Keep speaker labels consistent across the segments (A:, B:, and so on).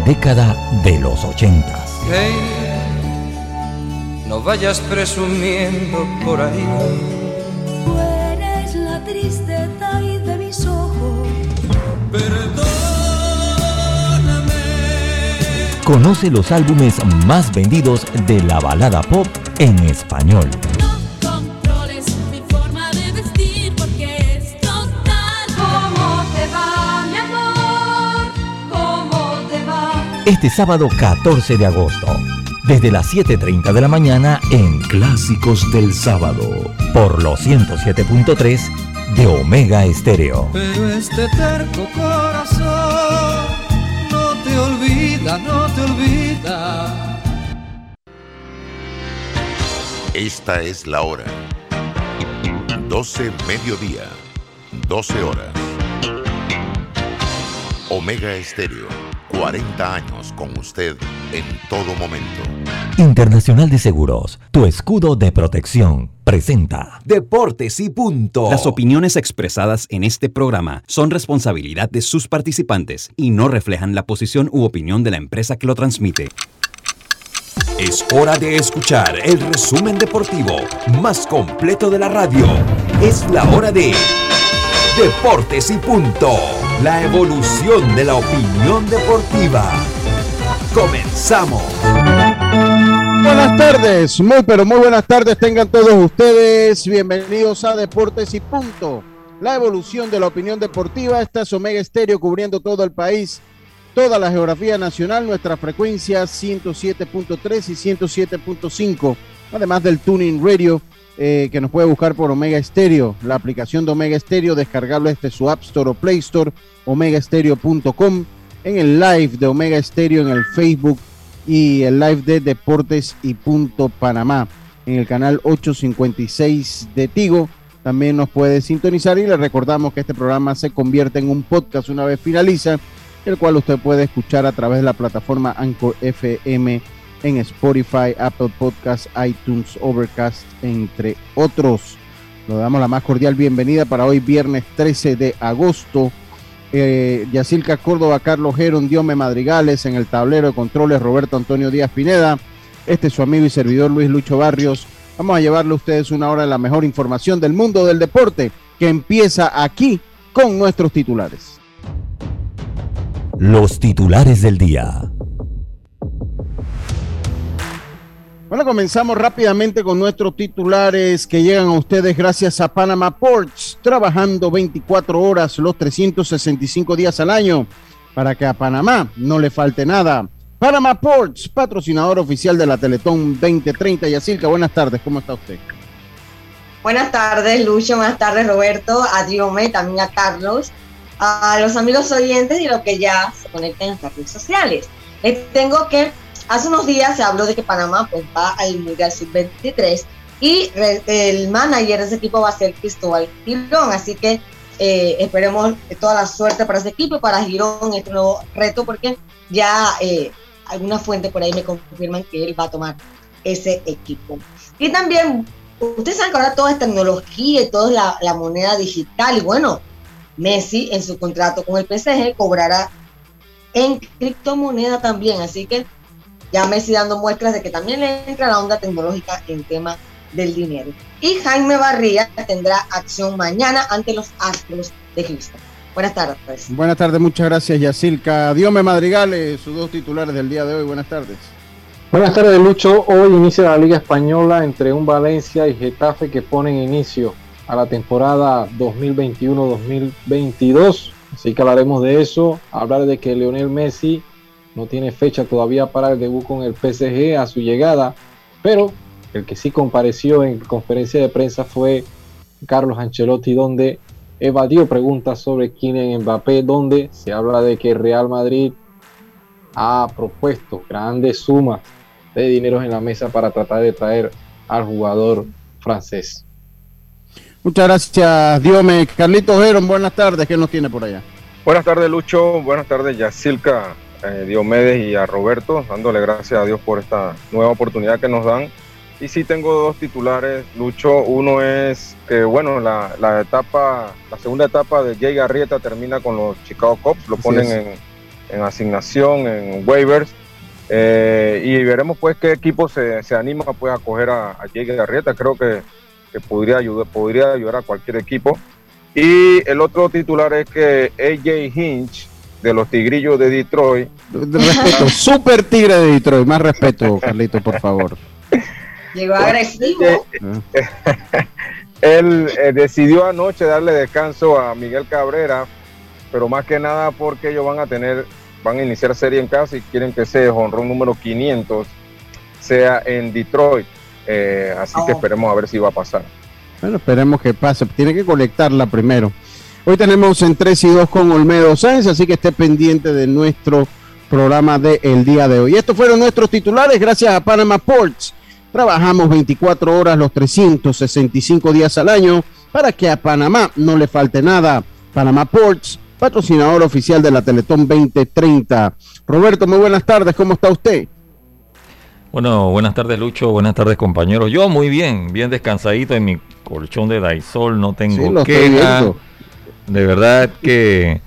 A: década de los ochentas.
B: Hey, no vayas presumiendo por ahí.
C: Tú eres la tristeza y de mis ojos.
A: Conoce los álbumes más vendidos de la balada pop en español. Este sábado 14 de agosto, desde las 7.30 de la mañana en Clásicos del Sábado, por los 107.3 de Omega Estéreo.
B: Pero este terco corazón no te olvida, no te olvida.
D: Esta es la hora. 12 mediodía. 12 horas. Omega Estéreo. 40 años con usted en todo momento.
A: Internacional de Seguros, tu escudo de protección, presenta
E: Deportes y punto.
F: Las opiniones expresadas en este programa son responsabilidad de sus participantes y no reflejan la posición u opinión de la empresa que lo transmite.
E: Es hora de escuchar el resumen deportivo más completo de la radio. Es la hora de Deportes y punto. La evolución de la opinión deportiva. Comenzamos.
G: Buenas tardes, muy pero muy buenas tardes tengan todos ustedes. Bienvenidos a Deportes y Punto. La evolución de la opinión deportiva. Esta es Omega Estéreo cubriendo todo el país, toda la geografía nacional, nuestra frecuencia 107.3 y 107.5, además del Tuning Radio eh, que nos puede buscar por Omega Estéreo, la aplicación de Omega Estéreo, descargable desde su App Store o Play Store, omegaestereo.com, en el live de Omega Estéreo en el Facebook y el live de Deportes y Punto Panamá en el canal 856 de Tigo. También nos puede sintonizar y le recordamos que este programa se convierte en un podcast una vez finaliza, el cual usted puede escuchar a través de la plataforma Anchor FM en Spotify, Apple Podcasts, iTunes, Overcast, entre otros. Le damos la más cordial bienvenida para hoy, viernes 13 de agosto. Eh, Yacilca Córdoba, Carlos Geron, Diome Madrigales, en el tablero de controles Roberto Antonio Díaz Pineda. Este es su amigo y servidor Luis Lucho Barrios. Vamos a llevarle a ustedes una hora de la mejor información del mundo del deporte que empieza aquí con nuestros titulares.
A: los titulares del día.
G: Bueno, comenzamos rápidamente con nuestros titulares que llegan a ustedes gracias a Panama Ports, trabajando 24 horas los 365 días al año para que a Panamá no le falte nada. Panama Ports, patrocinador oficial de la Teletón 2030. Yacilca, buenas tardes, ¿cómo está usted?
H: Buenas tardes, Lucho. Buenas tardes, Roberto. A Diome, también a Carlos. A los amigos oyentes y los que ya se conectan en las redes sociales. Les tengo que hace unos días se habló de que Panamá pues, va al Mundial Sub-23 y el manager de ese equipo va a ser Cristóbal Girón. Así que eh, esperemos toda la suerte para ese equipo y para Girón este nuevo reto, porque ya eh, algunas fuentes por ahí me confirman que él va a tomar ese equipo. Y también, ustedes saben que ahora todo es tecnología y la, la moneda digital. Y bueno, Messi en su contrato con el PSG cobrará en criptomoneda también. Así que ya Messi dando muestras de que también le entra la onda tecnológica en tema del dinero. Y Jaime Barría tendrá acción mañana ante los Astros de Houston. Buenas tardes.
G: Buenas tardes, muchas gracias, Yacilca. Diome Madrigales, sus dos titulares del día de hoy. Buenas tardes.
I: Buenas tardes, Lucho. Hoy inicia la Liga Española entre un Valencia y Getafe que ponen inicio a la temporada 2021-2022. Así que hablaremos de eso. Hablar de que Lionel Messi no tiene fecha todavía para el debut con el PSG a su llegada, pero el que sí compareció en conferencia de prensa fue Carlos Ancelotti, donde evadió preguntas sobre Kylian Mbappé, donde se habla de que Real Madrid ha propuesto grandes sumas de dineros en la mesa para tratar de traer al jugador francés.
G: Muchas gracias, Diome. Carlitos Geron, buenas tardes. ¿Qué nos tiene por allá?
J: Buenas tardes, Lucho. Buenas tardes, Yacilca, eh, Diomedes y a Roberto, dándole gracias a Dios por esta nueva oportunidad que nos dan. Y sí tengo dos titulares, Lucho. Uno es que, bueno, la, la etapa, la segunda etapa de Jay Garrieta termina con los Chicago Cubs, lo
G: Así
J: ponen en, en asignación, en waivers. Eh, y veremos pues qué equipo se, se anima pues, a coger a, a Jake Garrieta. Creo que, que podría, ayudar, podría ayudar a cualquier equipo. Y el otro titular es que AJ Hinch de los Tigrillos de Detroit.
G: De respeto, super tigre de Detroit. Más respeto, Carlito, por favor.
H: Llegó agresivo.
J: Él eh, decidió anoche darle descanso a Miguel Cabrera, pero más que nada porque ellos van a tener, van a iniciar serie en casa y quieren que ese honrón número 500 sea en Detroit. Eh, así que
H: Oh.
J: esperemos a ver si va a pasar.
G: Bueno, esperemos que pase. Tiene que conectarla primero. Hoy tenemos en 3 y 2 con Olmedo Sáenz, así que esté pendiente de nuestro programa del día de hoy. Estos fueron nuestros titulares gracias a Panama Ports. Trabajamos 24 horas los 365 días al año para que a Panamá no le falte nada. Panama Ports, patrocinador oficial de la Teletón 2030. Roberto, muy buenas tardes, ¿cómo está usted?
K: Bueno, buenas tardes Lucho, buenas tardes compañeros. Yo muy bien, bien descansadito en mi colchón de Daisol, no tengo
G: Sí, lo
K: queja. De verdad que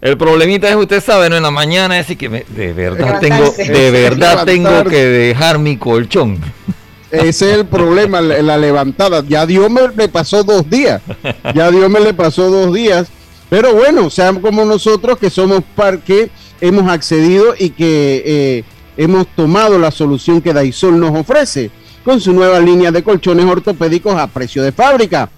K: el problemita es, usted sabe, ¿no? En la mañana es que me- de verdad tengo, de verdad tengo que dejar mi colchón.
G: Ese es el problema, la, la levantada. Ya Dios me le pasó dos días. Ya Dios me le pasó dos días. Pero bueno, sean como nosotros que somos parque, hemos accedido y que eh, hemos tomado la solución que Daisol nos ofrece con su nueva línea de colchones ortopédicos a precio de fábrica.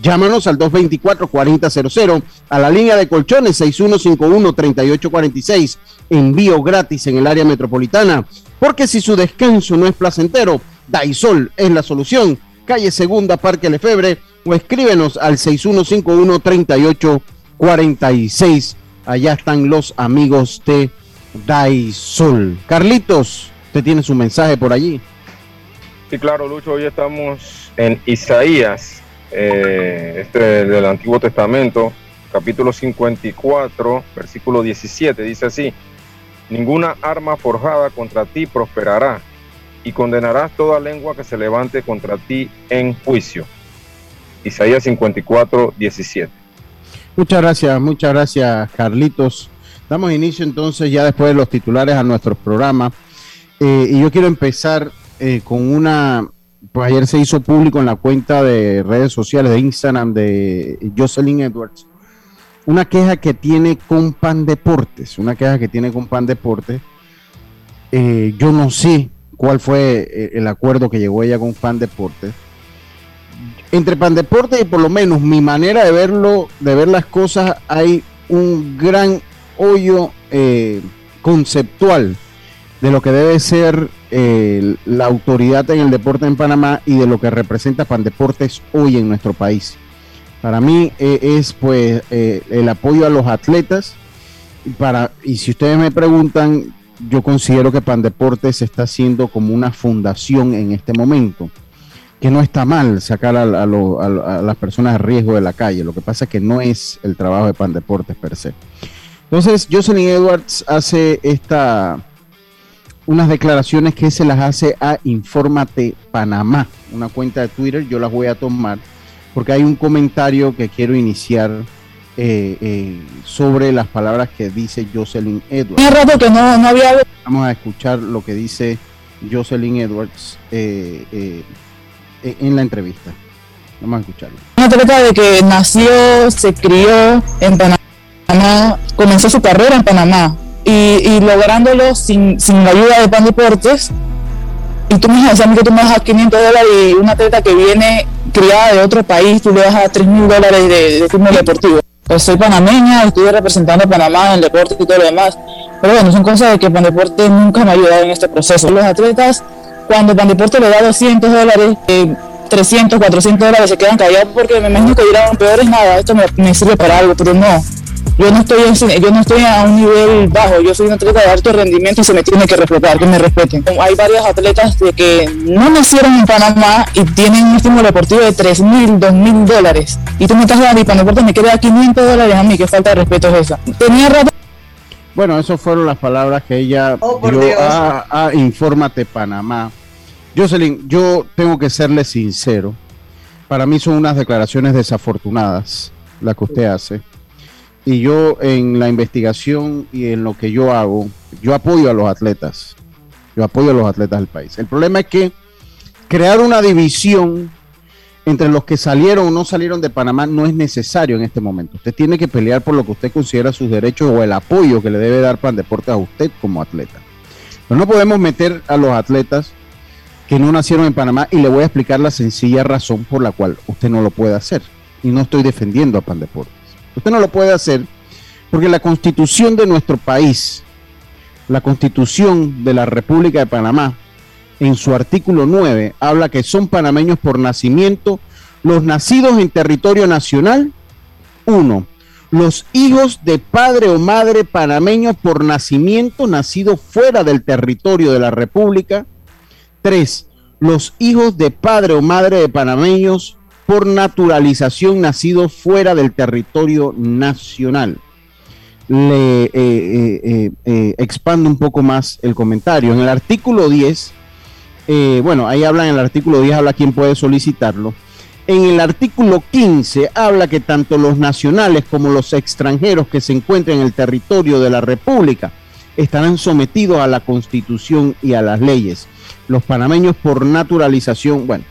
G: Llámanos al 224-4000, a la línea de colchones 6151-3846. Envío gratis en el área metropolitana. Porque si su descanso no es placentero, Daisol es la solución. Calle Segunda, Parque Lefebre, o escríbenos al 6151-3846. Allá están los amigos de Daisol. Carlitos, usted tiene su mensaje por allí.
J: Sí, claro, Lucho, hoy estamos en Isaías, eh, este del Antiguo Testamento, capítulo 54, versículo 17, dice así, ninguna arma forjada contra ti prosperará, y condenarás toda lengua que se levante contra ti en juicio. Isaías 54, 17.
G: Muchas gracias, muchas gracias, Carlitos. Damos inicio entonces ya después de los titulares a nuestro programa. Eh, y yo quiero empezar eh, con una, pues ayer se hizo público en la cuenta de redes sociales de Instagram de Jocelyn Edwards, una queja que tiene con Pan Deportes, una queja que tiene con Pan Deportes. Eh, yo no sé cuál fue eh, el acuerdo que llegó ella con Pan Deportes entre Pan Deportes y por lo menos mi manera de verlo, de ver las cosas, hay un gran hoyo eh, conceptual de lo que debe ser la autoridad en el deporte en Panamá y de lo que representa Pan Deportes hoy en nuestro país. Para mí eh, es pues eh, el apoyo a los atletas para y si ustedes me preguntan, yo considero que Pan Deportes está haciendo como una fundación en este momento que no está mal sacar a, a las personas a riesgo de la calle. Lo que pasa es que no es el trabajo de Pan Deportes per se. Entonces, Jocelyn Edwards hace esta unas declaraciones que se las hace a Infórmate Panamá, una cuenta de Twitter. Yo las voy a tomar porque hay un comentario que quiero iniciar eh, eh, sobre las palabras que dice Jocelyn Edwards.
L: Hace rato que no, no había
G: Vamos a escuchar lo que dice Jocelyn Edwards eh, eh, en la entrevista. Vamos a escucharlo.
L: una atleta de que nació, se crió en Panamá, comenzó su carrera en Panamá y, y lográndolo sin, sin la ayuda de Pan Deportes. Y tú me dices a mí que tú me das 500 dólares y una atleta que viene criada de otro país, tú le das a 3 mil dólares de, de deportivo. Pues soy panameña, estuve representando a Panamá en el deporte y todo lo demás. Pero bueno, son cosas de que Pan Deporte nunca me ha ayudado en este proceso. Los atletas, cuando Pan Deporte le da 200 dólares, eh, 300, 400 dólares se quedan callados porque me imagino que dirán, peor es nada, esto me sirve para algo, pero no. Yo no, estoy en yo no estoy a un nivel bajo, yo soy un atleta de alto rendimiento y se me tiene que respetar, que me respeten. Hay varios atletas de que no nacieron en Panamá y tienen un estímulo deportivo de 3 mil, 2 mil dólares. Y tú me estás dando y Deportes me queda 500 dólares a mí, qué falta de respeto es esa. Tenía rato
G: Bueno, esas fueron las palabras que ella
H: Oh, por
G: dio
H: Dios.
G: a, a Infórmate Panamá. Jocelyn, yo tengo que serle sincero. Para mí son unas declaraciones desafortunadas las que usted hace. Y yo en la investigación y en lo que yo hago, yo apoyo a los atletas. Yo apoyo a los atletas del país. El problema es que crear una división entre los que salieron o no salieron de Panamá no es necesario en este momento. Usted tiene que pelear por lo que usted considera sus derechos o el apoyo que le debe dar Pan Deporte a usted como atleta. Pero no podemos meter a los atletas que no nacieron en Panamá y le voy a explicar la sencilla razón por la cual usted no lo puede hacer. Y no estoy defendiendo a Pan Deportes. Usted no lo puede hacer porque la constitución de nuestro país, la constitución de la República de Panamá, en su artículo 9 habla que son panameños por nacimiento los nacidos en territorio nacional. Uno, los hijos de padre o madre panameños por nacimiento nacidos fuera del territorio de la República. Tres, los hijos de padre o madre de panameños por naturalización nacidos fuera del territorio nacional. Le eh, eh, eh, expando un poco más el comentario. En el artículo 10 eh, bueno, ahí habla en el artículo 10, habla quién puede solicitarlo. En el artículo 15 habla que tanto los nacionales como los extranjeros que se encuentren en el territorio de la República estarán sometidos a la constitución y a las leyes. Los panameños por naturalización, bueno,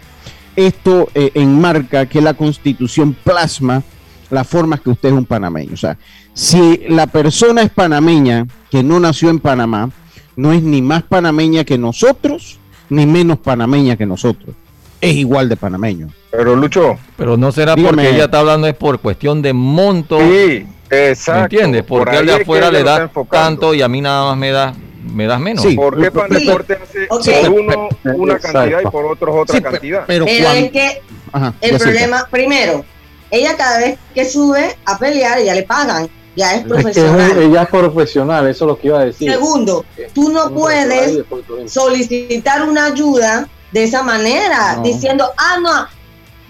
G: esto eh, enmarca que la constitución plasma la forma que usted es un panameño. O sea, si la persona es panameña que no nació en Panamá, no es ni más panameña que nosotros, ni menos panameña que nosotros. Es igual de panameño.
J: Pero Lucho.
K: Pero no será
G: Dígame.
K: porque ella está hablando es por cuestión de monto.
J: Sí, exacto.
K: ¿Me entiendes?
J: Por
K: Porque
J: ahí
K: al de afuera le da tanto y a mí nada más me da me das menos.
G: Sí.
J: ¿Por qué Pan
H: Sí.
J: Deporte hace por uno una
I: Exacto.
J: cantidad y por otros otra
G: Sí,
J: cantidad?
G: pero
H: Pero
G: cuando-
H: es que
G: Ajá,
H: el problema, primero, ella cada vez que sube a pelear, ya le pagan, ya es
I: que
H: profesional.
I: ella es profesional, eso es lo que iba a decir.
H: Segundo, tú no puedes solicitar una ayuda de esa manera,
I: No.
H: diciendo, ah, no,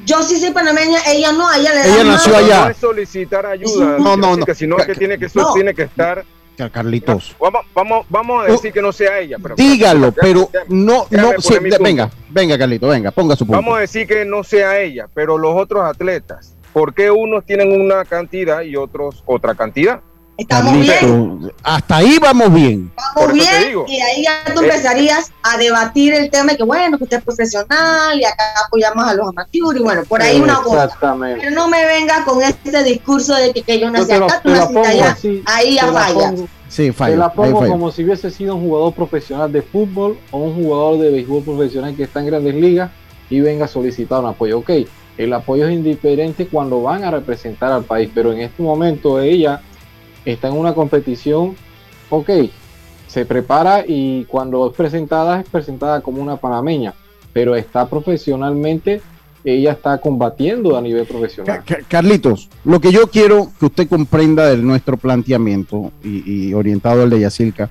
H: yo sí soy panameña, ella no, ella le da
G: Ella
H: más".
G: nació allá.
J: No es solicitar ayuda,
G: No, no, no.
J: Sino que tiene que,
H: No.
J: tiene que estar.
G: Car- Carlitos.
J: Vamos, vamos, vamos a decir que no sea ella. Pero,
G: Dígalo, pero no, no, sí, venga, venga, Carlito, venga, ponga su punto.
J: Vamos a decir que no sea ella, pero los otros atletas, ¿por qué unos tienen una cantidad y otros otra cantidad?
H: Estamos bien,
G: hasta ahí vamos bien.
J: te
H: bien, y ahí ya tú
J: Eh.
H: empezarías a debatir el tema de que, bueno, que usted es profesional y acá apoyamos a los amateurs, y bueno, por ahí una cosa.
I: Exactamente.
H: Pero no me venga con este discurso de que, que yo nací
I: te lo-
H: acá, tú
I: te la
H: naciste allá,
I: así,
H: ahí ya
I: te la
H: falla.
G: Sí,
I: Te
G: falla.
I: la
G: ahí
I: pongo
G: falla.
I: como si hubiese sido un jugador profesional de fútbol o un jugador de béisbol profesional que está en grandes ligas y venga a solicitar un apoyo. Ok, el apoyo es indiferente cuando van a representar al país, pero en este momento ella está en una competición, ok, se prepara y cuando es presentada es presentada como una panameña, pero está profesionalmente, ella está combatiendo a nivel profesional.
G: Ca- Ca- Carlitos, lo que yo quiero que usted comprenda de nuestro planteamiento y, y orientado al de Yacilca,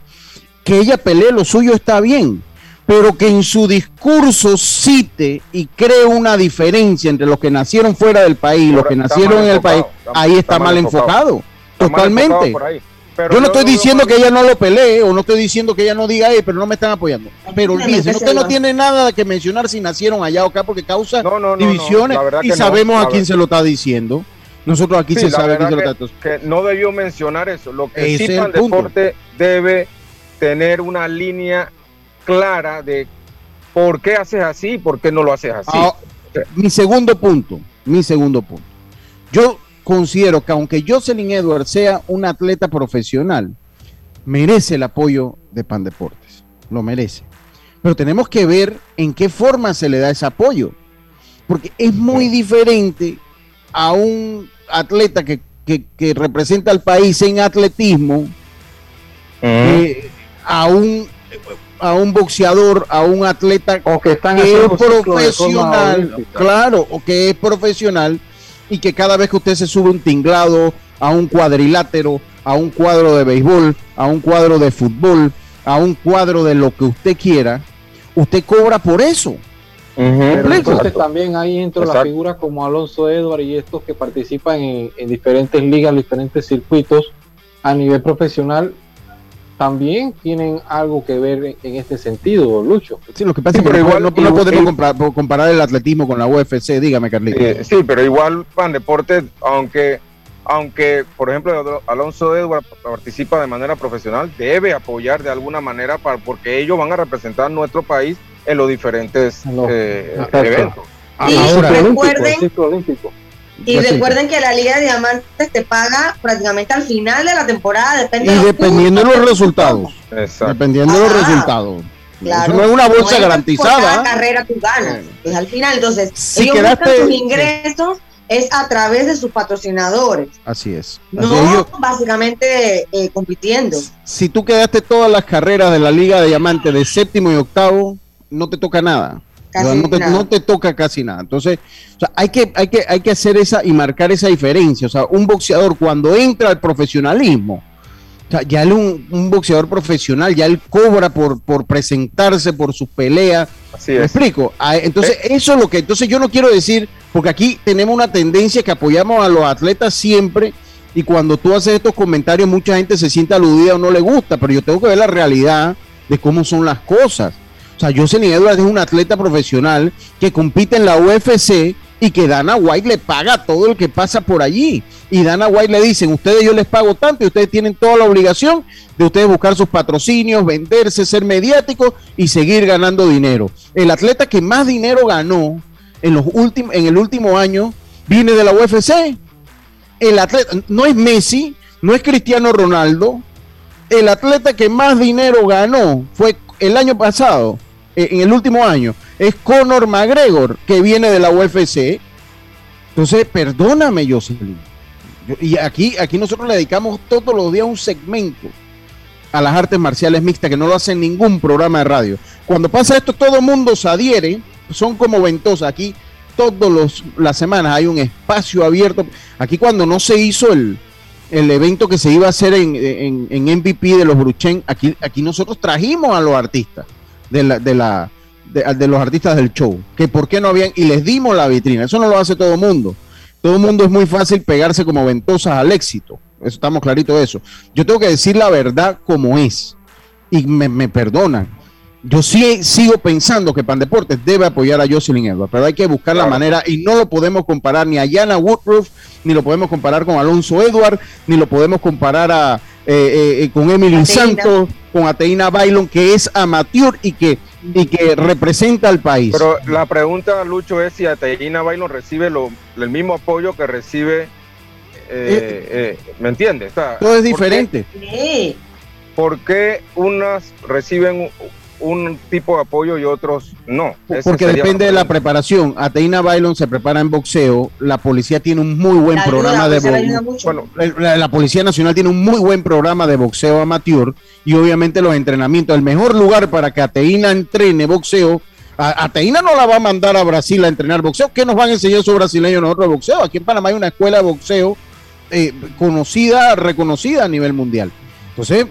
G: que ella pelee lo suyo está bien, pero que en su discurso cite y cree una diferencia entre los que nacieron fuera del país y los que nacieron
J: mal
G: en el país, ahí
J: está
G: está
J: mal enfocado.
G: Totalmente.
J: enfocado por ahí. Pero
G: Yo no estoy diciendo que ella no lo pelee o no estoy diciendo que ella no diga, "Ey, pero no me están apoyando. Pero
H: Déjeme
G: olvídese, usted no tiene nada que mencionar si nacieron allá o acá porque causa
J: No, no, no, no,
G: divisiones y sabemos a quién se lo está diciendo. Nosotros aquí
J: Sí,
G: se sabe a quién se lo está
J: que no debió mencionar eso. Lo que
G: Ese
J: sí
G: el.
J: Deporte debe tener una línea clara de por qué haces así y por qué no lo haces así.
G: Ah, mi segundo punto, mi segundo punto. Yo considero que aunque Jocelyn Edwards sea un atleta profesional, merece el apoyo de Pan Deportes, lo merece. Pero tenemos que ver en qué forma se le da ese apoyo, porque es muy diferente a un atleta que, que- que representa al país en atletismo, eh, a un a un boxeador, a un atleta
I: O que están
G: que es profesional, claro, o que es profesional y que cada vez que usted se sube un tinglado a un cuadrilátero, a un cuadro de béisbol, a un cuadro de fútbol, a un cuadro de lo que usted quiera, usted cobra por eso.
I: Pero entonces también ahí entra la
J: Exacto.
I: figura como Alonso Edward y estos que participan en, en diferentes ligas, diferentes circuitos a nivel profesional, también tienen algo que ver en, este sentido, Lucho.
G: Sí, lo que pasa
J: Sí,
G: es que
J: pero
G: no,
J: igual-
G: no- no podemos comparar, comparar el atletismo con la UFC, dígame, Carlitos.
J: Eh, sí, pero igual Pan Deporte, aunque aunque, por ejemplo, Alonso Edward participa de manera profesional, debe apoyar de alguna manera para, porque ellos van a representar nuestro país en los diferentes eh, eventos.
H: Y recuerden, y recuerden que la Liga de Diamantes te paga prácticamente al final de la temporada, depende
G: y dependiendo de los resultados. Dependiendo de los resultados. Eso no es una bolsa garantizada.
H: Cada carrera tú ganas. Pues al final, entonces, si ellos quedaste, sus ingresos es a través de sus patrocinadores.
G: Así es.
H: no básicamente eh, compitiendo.
G: Si tú quedaste todas las carreras de la Liga de Diamantes de séptimo y octavo, no te toca nada. No, te, toca casi nada. Entonces, hay, que, hay, que, hay que hacer esa y marcar esa diferencia. O sea, un boxeador cuando entra al profesionalismo, ya él un, un boxeador profesional, ya él cobra por, por presentarse, por sus peleas. Así ¿Me explico? Ah, entonces, eh. eso es lo que. Entonces, yo no quiero decir, porque aquí tenemos una tendencia que apoyamos a los atletas siempre. Y cuando tú haces estos comentarios, mucha gente se siente aludida o no le gusta, pero yo tengo que ver la realidad de cómo son las cosas. O sea, Jocelyn Edwards es un atleta profesional que compite en la UFC y que Dana White le paga todo el que pasa por allí. Y Dana White le dicen, ustedes yo les pago tanto y ustedes tienen toda la obligación de ustedes buscar sus patrocinios, venderse, ser mediáticos y seguir ganando dinero. El atleta que más dinero ganó en, los en el último año viene de la UFC. El atleta no es Messi, no es Cristiano Ronaldo. El atleta que más dinero ganó fue el año pasado en el último año es Conor McGregor, que viene de la UFC. Entonces, perdóname, Jocelyn. y aquí, aquí nosotros le dedicamos todos los días un segmento a las artes marciales mixtas que no lo hace ningún programa de radio. Cuando pasa esto, todo el mundo se adhiere, son como ventosas. Aquí, todas las semanas hay un espacio abierto. Aquí, cuando no se hizo el, el evento que se iba a hacer en, en, en MVP de los Bruchen, aquí, aquí nosotros trajimos a los artistas de la, de la de, los artistas del show, que por qué no habían, y les dimos la vitrina, eso no lo hace todo el mundo. Todo el mundo es muy fácil pegarse como ventosas al éxito, eso estamos claritos de eso. Yo tengo que decir la verdad como es, y me, me perdonan. Yo sí sigo pensando que Pan Deportes debe apoyar a Jocelyn Edwards, pero hay que buscar la manera y no lo podemos comparar ni a Yana Woodruff, ni lo podemos comparar con Alonso Edwards, ni lo podemos comparar a, eh, eh, con Emily Santos, con Ateina Bailon, que es amateur y que, y que representa al país.
J: Pero la pregunta, Lucho, es si Ateina Bailon recibe lo, el mismo apoyo que recibe, eh, ¿me entiendes?
G: Todo es diferente.
J: ¿Por qué unas reciben un tipo de apoyo y otros no.
G: Porque depende de la preparación. Ateina Bailon se prepara en boxeo, la policía tiene un muy buen programa de boxeo. la, Policía Nacional tiene un muy buen programa de boxeo amateur y obviamente los entrenamientos. El mejor lugar para que Ateina entrene boxeo Ateina no la va a mandar a Brasil a entrenar boxeo. ¿Qué nos van a enseñar esos brasileños nosotros de boxeo? Aquí en Panamá hay una escuela de boxeo eh, conocida, reconocida a nivel mundial. Entonces,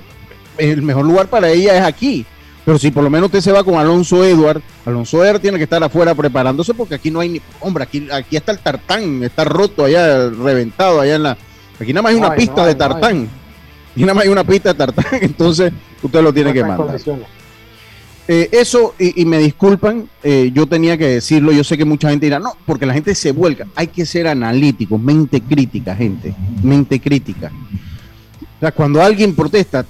G: el mejor lugar para ella es aquí. Pero si por lo menos usted se va con Alonso Edward, Alonso Edward tiene que estar afuera preparándose porque aquí no hay ni. Hombre, aquí, aquí está el tartán, está roto allá, reventado allá en la. Aquí nada más hay una pista de tartán. y nada más hay una pista de tartán, entonces usted lo tiene que mandar. Eh, eso, y, me disculpan, eh, yo tenía que decirlo, yo sé que mucha gente dirá, no, porque la gente se vuelca, hay que ser analítico, mente crítica, gente, mente crítica. O sea, cuando alguien protesta,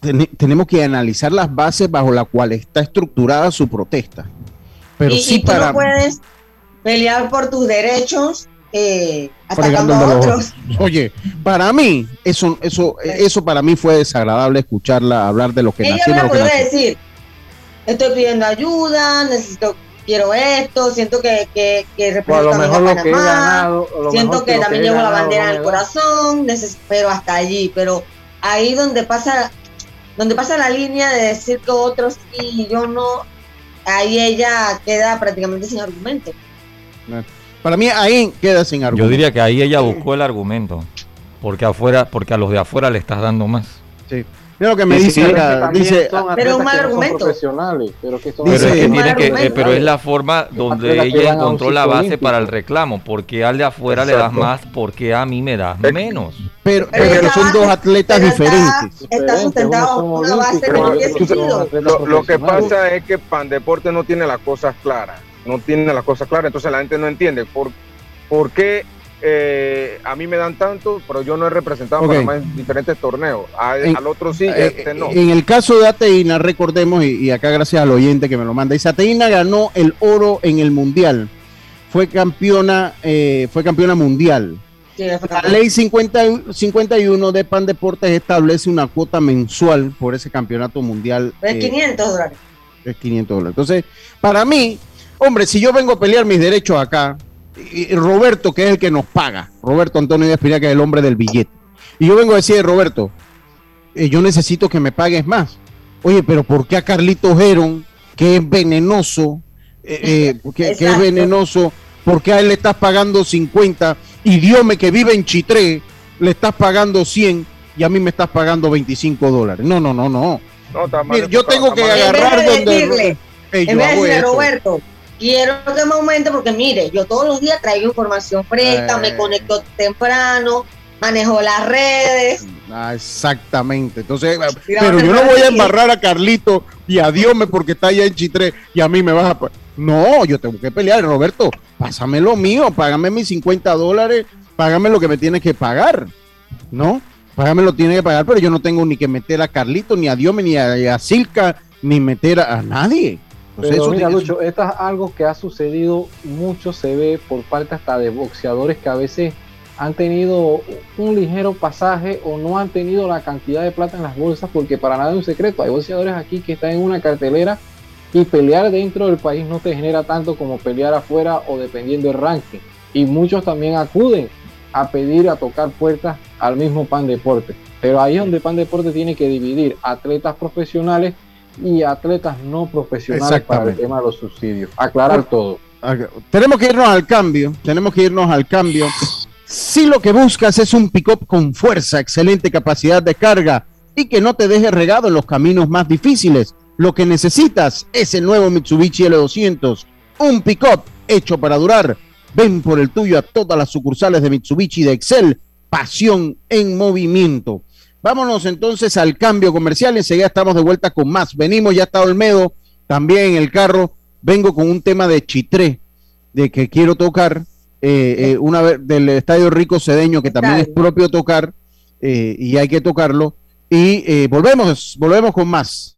G: tenemos que analizar las bases bajo las cuales está estructurada su protesta. Pero
H: y,
G: sí
H: tú no puedes pelear por tus derechos eh, atacando a otros.
G: Oye, para mí, eso, eso, eso para mí fue desagradable escucharla hablar de lo que
H: Ella me decir, estoy pidiendo ayuda, necesito, quiero esto, siento que, que, que represento a, Panamá, siento que también llevo la bandera en el corazón, pero hasta allí, pero ahí donde pasa donde pasa la línea de decir que otros sí y yo no, ahí ella queda prácticamente sin argumento.
G: Para mí ahí queda sin argumento.
K: Yo diría que ahí ella buscó el argumento, porque afuera, porque a los de afuera le estás dando más.
G: Sí. Mira lo que me dice, dice
H: pero un mal argumento.
K: pero, que es pero es la forma donde ella encontró la base para el reclamo, porque al de afuera le das más, porque a mí me das menos.
G: Pero, pero, son dos atletas diferentes.
H: Está, sustentado una base que no tiene sentido.
J: Lo, lo que pasa es que Pan Deporte no tiene las cosas claras, no tiene las cosas claras, entonces la gente no entiende por, por qué eh, a mí me dan tanto, pero yo no he representado a Panamá en diferentes torneos. al otro sí,
G: eh, este no. En el caso de Ateína, recordemos, y, acá gracias al oyente que me lo manda, dice, Ateína ganó el oro en el Mundial. Fue campeona, eh, fue campeona mundial. la ley 50, 51 de Pan Deportes establece una cuota mensual por ese campeonato mundial.
H: Es 500 dólares.
G: Es 500 dólares. Entonces, para mí, hombre, si yo vengo a pelear mis derechos acá, y Roberto, que es el que nos paga, Roberto Antonio Díaz que es el hombre del billete. Y yo vengo a decir, Roberto, eh, yo necesito que me pagues más. Oye, pero ¿por qué a Carlito Geron, que es venenoso, eh, eh, que, es venenoso, por qué a él le estás pagando 50 y Diome que vive en Chitré le estás pagando 100 y a mí me estás pagando 25 dólares? No, no, no, no. yo tengo que agarrar donde...
H: en vez de Roberto, quiero que me aumente porque mire, yo todos los días traigo información fresca, me eh. conecto temprano, manejo las redes.
G: Ah, exactamente. Entonces, pero yo no voy a embarrar a Carlito y a Dios porque está allá en Chitré y a mí me vas a... No, yo tengo que pelear, Roberto. Pásame lo mío, págame mis 50 dólares, págame lo que me tienes que pagar, ¿no? Págame lo que tiene que pagar, pero yo no tengo ni que meter a Carlito, ni a Dios, ni a, a Silca, ni meter a nadie.
I: Pero mira, Lucho, esto es algo que ha sucedido mucho, se ve por parte hasta de boxeadores que a veces han tenido un ligero pasaje o no han tenido la cantidad de plata en las bolsas, porque para nada es un secreto. Hay boxeadores aquí que están en una cartelera y pelear dentro del país no te genera tanto como pelear afuera o dependiendo del ranking. Y muchos también acuden a pedir, a tocar puertas al mismo Pan Deporte. Pero ahí es donde Pan Deporte tiene que dividir atletas profesionales y atletas no profesionales para el tema de los subsidios. Aclarar todo.
G: Tenemos que irnos al cambio, tenemos que irnos al cambio. Si lo que buscas es un pick-up con fuerza, excelente capacidad de carga y que no te deje regado en los caminos más difíciles, lo que necesitas es el nuevo Mitsubishi L200, un pick-up hecho para durar. Ven por el tuyo a todas las sucursales de Mitsubishi de Excel, pasión en movimiento. Vámonos entonces al cambio comercial. Enseguida estamos de vuelta con más. Venimos, ya está Olmedo también en el carro. Vengo con un tema de Chitré, de que quiero tocar. Eh, eh, una vez del Estadio Rico Cedeño, que también es propio tocar, eh, y hay que tocarlo. Y volvemos, volvemos con más.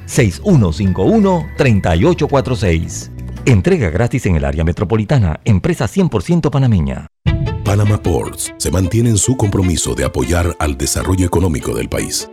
A: 6151-3846. Entrega gratis en el área metropolitana, empresa 100% panameña.
M: Panama Ports se mantiene en su compromiso de apoyar al desarrollo económico del país.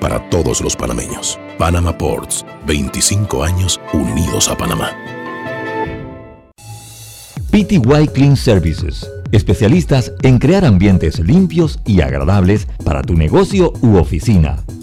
M: para todos los panameños. Panama Ports, 25 años unidos a Panamá.
A: PTY Clean Services especialistas en crear ambientes limpios y agradables para tu negocio u oficina.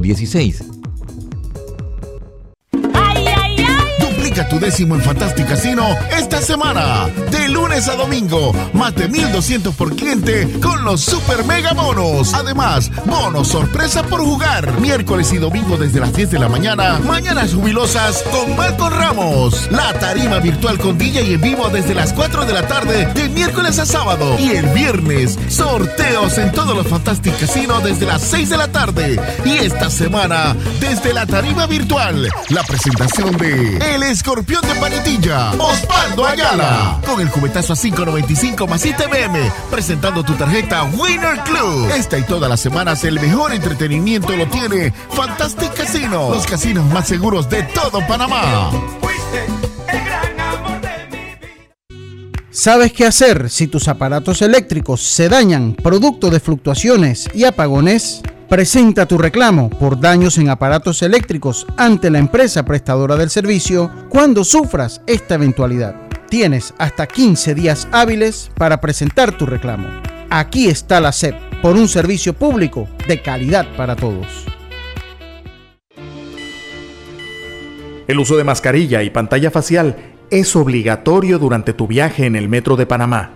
A: 321-7756 6349-9416.
N: tu décimo en Fantastic Casino esta semana. De lunes a domingo, más de 1200 por cliente con los super mega bonos. Además, bonos sorpresa por jugar. Miércoles y domingo desde las 10 de la mañana. Mañanas jubilosas con Marco Ramos. La tarima virtual con DJ y en vivo desde las 4 de la tarde de miércoles a sábado. Y el viernes, sorteos en todos los Fantastic Casino desde las 6 de la tarde. Y esta semana, desde la tarima virtual, la presentación de El escorpión de Panetilla, Osvaldo Ayala. Con el cubetazo a 5.95 más ITBM, presentando tu tarjeta Winner Club. Esta y todas las semanas el mejor entretenimiento lo tiene Fantastic Casino, los casinos más seguros de todo Panamá.
G: ¿Sabes qué hacer si tus aparatos eléctricos se dañan producto de fluctuaciones y apagones? Presenta tu reclamo por daños en aparatos eléctricos ante la empresa prestadora del servicio cuando sufras esta eventualidad. Tienes hasta 15 días hábiles para presentar tu reclamo. Aquí está la SEP por un servicio público de calidad para todos.
O: El uso de mascarilla y pantalla facial es obligatorio durante tu viaje en el metro de Panamá.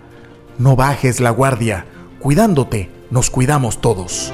O: No bajes la guardia. Cuidándote, nos cuidamos todos.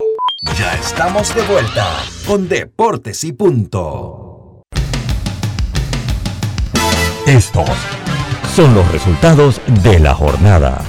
E: Ya estamos de vuelta con Deportes y Punto.
A: Estos son los resultados de la jornada.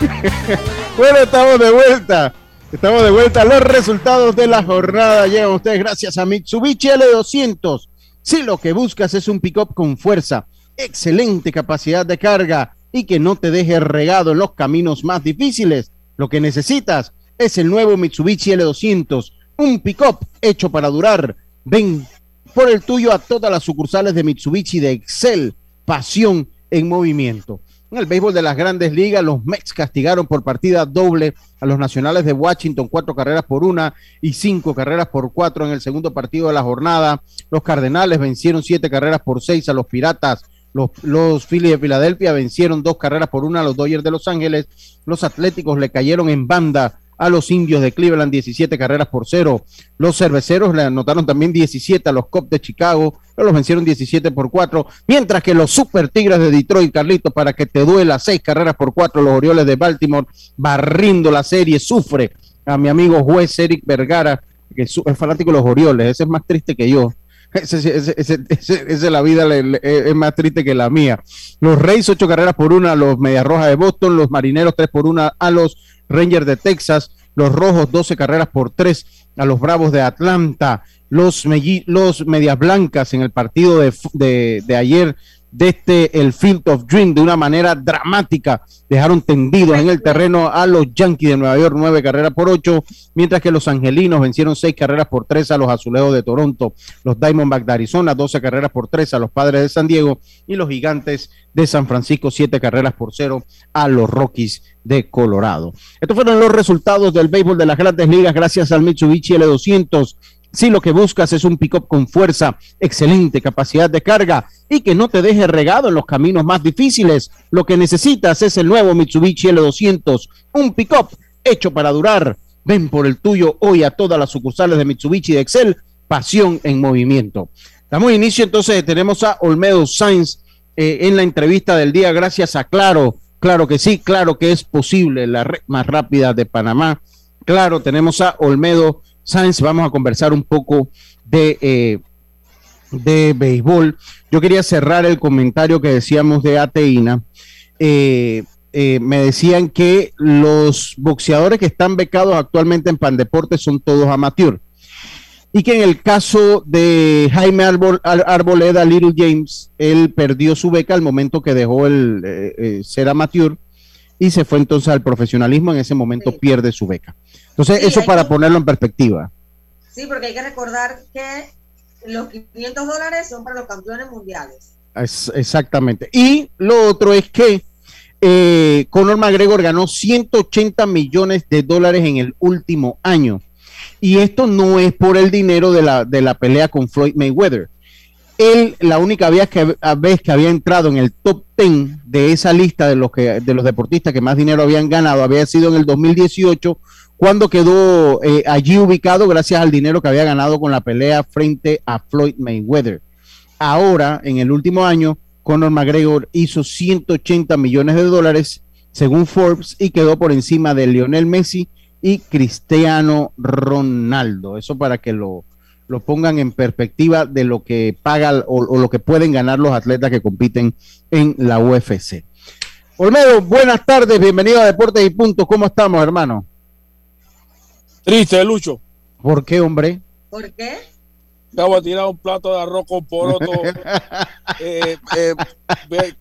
G: bueno, estamos de vuelta. Estamos de vuelta. Los resultados de la jornada llegan ustedes gracias a Mitsubishi L200. Si lo que buscas es un pick-up con fuerza, excelente capacidad de carga y que no te deje regado en los caminos más difíciles, lo que necesitas es el nuevo Mitsubishi L200, un pick-up hecho para durar. Ven por el tuyo a todas las sucursales de Mitsubishi de Excel, pasión en movimiento. En el béisbol de las grandes ligas, los Mets castigaron por partida doble a los nacionales de Washington, cuatro carreras por una y cinco carreras por cuatro en el segundo partido de la jornada. Los Cardenales vencieron siete carreras por seis a los Piratas. Los, los Phillies de Filadelfia vencieron dos carreras por una a los Dodgers de Los Ángeles. Los Atléticos le cayeron en banda a los indios de Cleveland 17 carreras por cero. Los cerveceros le anotaron también 17 a los Cubs de Chicago, pero los vencieron 17 por 4, mientras que los Super Tigres de Detroit, Carlito, para que te duela, 6 carreras por 4, los Orioles de Baltimore barriendo la serie, sufre a mi amigo juez Eric Vergara, que es fanático de los Orioles, ese es más triste que yo. Ese, ese, la vida es más triste que la mía. Los Reyes, ocho carreras por una, los Medias Rojas de Boston, los Marineros, tres por una a los Rangers de Texas, los Rojos 12 carreras por 3 a los Bravos de Atlanta, los, Medias Blancas en el partido de ayer desde el Field of Dream de una manera dramática. Dejaron tendidos en el terreno a los Yankees de Nueva York, nueve carreras por ocho, mientras que los Angelinos vencieron seis carreras por tres a los Azulejos de Toronto, los Diamondbacks de Arizona, doce carreras por tres a los Padres de San Diego y los Gigantes de San Francisco, siete carreras por cero a los Rockies de Colorado. Estos fueron los resultados del béisbol de las grandes ligas gracias al Mitsubishi L200 si lo que buscas es un pick-up con fuerza, excelente capacidad de carga y que no te deje regado en los caminos más difíciles, lo que necesitas es el nuevo Mitsubishi L200, un pick-up hecho para durar. Ven por el tuyo hoy a todas las sucursales de Mitsubishi de Excel, pasión en movimiento. Damos inicio entonces, tenemos a Olmedo Sainz eh, en la entrevista del día, gracias a Claro. claro que sí, claro que es posible, la red más rápida de Panamá. Claro, tenemos a Olmedo Sáenz, vamos a conversar un poco de, eh, de béisbol. Yo quería cerrar el comentario que decíamos de Ateína. Eh, eh, me decían que los boxeadores que están becados actualmente en Pandeporte son todos amateur. Y que en el caso de Jaime Arboleda, Little James, él perdió su beca al momento que dejó el eh, eh, ser amateur y se fue entonces al profesionalismo. En ese momento pierde su beca. Entonces, eso para ponerlo en perspectiva.
H: Sí, porque hay que recordar que los 500 dólares son para los campeones mundiales.
G: exactamente. Y lo otro es que eh, Conor McGregor ganó 180 millones de dólares en el último año. Y esto no es por el dinero de la, de la pelea con Floyd Mayweather. Él, la única vez que, vez que había entrado en el top 10 de esa lista de los, que, de los deportistas que más dinero habían ganado había sido en el 2018, cuando quedó eh, allí ubicado gracias al dinero que había ganado con la pelea frente a Floyd Mayweather. Ahora, en el último año, Conor McGregor hizo 180 millones de dólares, según Forbes, y quedó por encima de Lionel Messi y Cristiano Ronaldo. Eso para que lo, lo pongan en perspectiva de lo que paga o, lo que pueden ganar los atletas que compiten en la UFC. Olmedo, buenas tardes, bienvenido a Deportes y Puntos. ¿Cómo estamos, hermano?
P: Triste, Lucho.
G: ¿Por qué, hombre?
H: ¿Por qué?
P: Acabo de tirar un plato de arroz con poroto, eh, eh,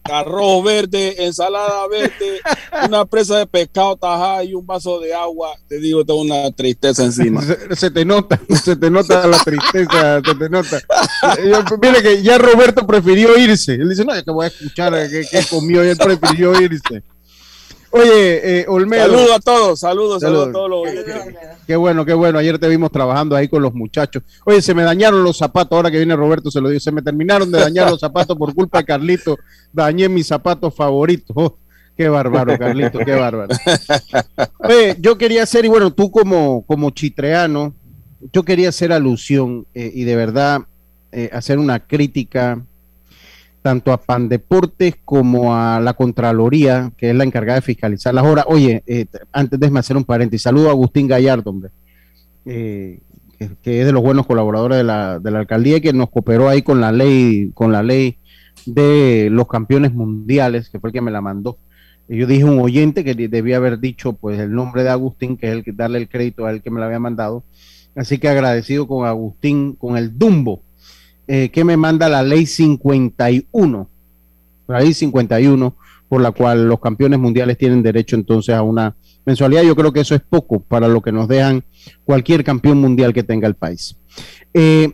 P: arroz verde, ensalada verde, una presa de pescado tajada y un vaso de agua. Te digo, tengo una tristeza encima.
G: Se, te nota, se te nota la tristeza, se te nota. mire que ya Roberto prefirió irse. Él dice, no, yo te voy a escuchar qué, qué comió y él prefirió irse. Oye, eh, Olmedo.
P: Saludos a todos, saludos, saludos, a todos los
G: Qué bueno, qué bueno. Ayer te vimos trabajando ahí con los muchachos. Oye, se me dañaron los zapatos. Ahora que viene Roberto, se lo digo. Se me terminaron de dañar los zapatos por culpa de Carlito. Dañé mis zapatos favoritos. Oh, qué bárbaro, Carlito, qué bárbaro. Oye, yo quería hacer, y bueno, tú como, como chitreano, yo quería hacer alusión eh, y de verdad eh, hacer una crítica tanto a Pandeportes como a la Contraloría, que es la encargada de fiscalizar las horas. Oye, eh, antes de hacer un paréntesis, saludo a Agustín Gallardo, hombre, eh, que, es de los buenos colaboradores de la, de la alcaldía y que nos cooperó ahí con la ley, con la ley de los campeones mundiales, que fue el que me la mandó. Yo dije un oyente que debía haber dicho pues el nombre de Agustín, que es el que darle el crédito a él que me la había mandado. Así que agradecido con Agustín, con el Dumbo, eh, que me manda la ley 51, la ley 51, por la cual los campeones mundiales tienen derecho entonces a una mensualidad. Yo creo que eso es poco para lo que nos dejan cualquier campeón mundial que tenga el país. Eh,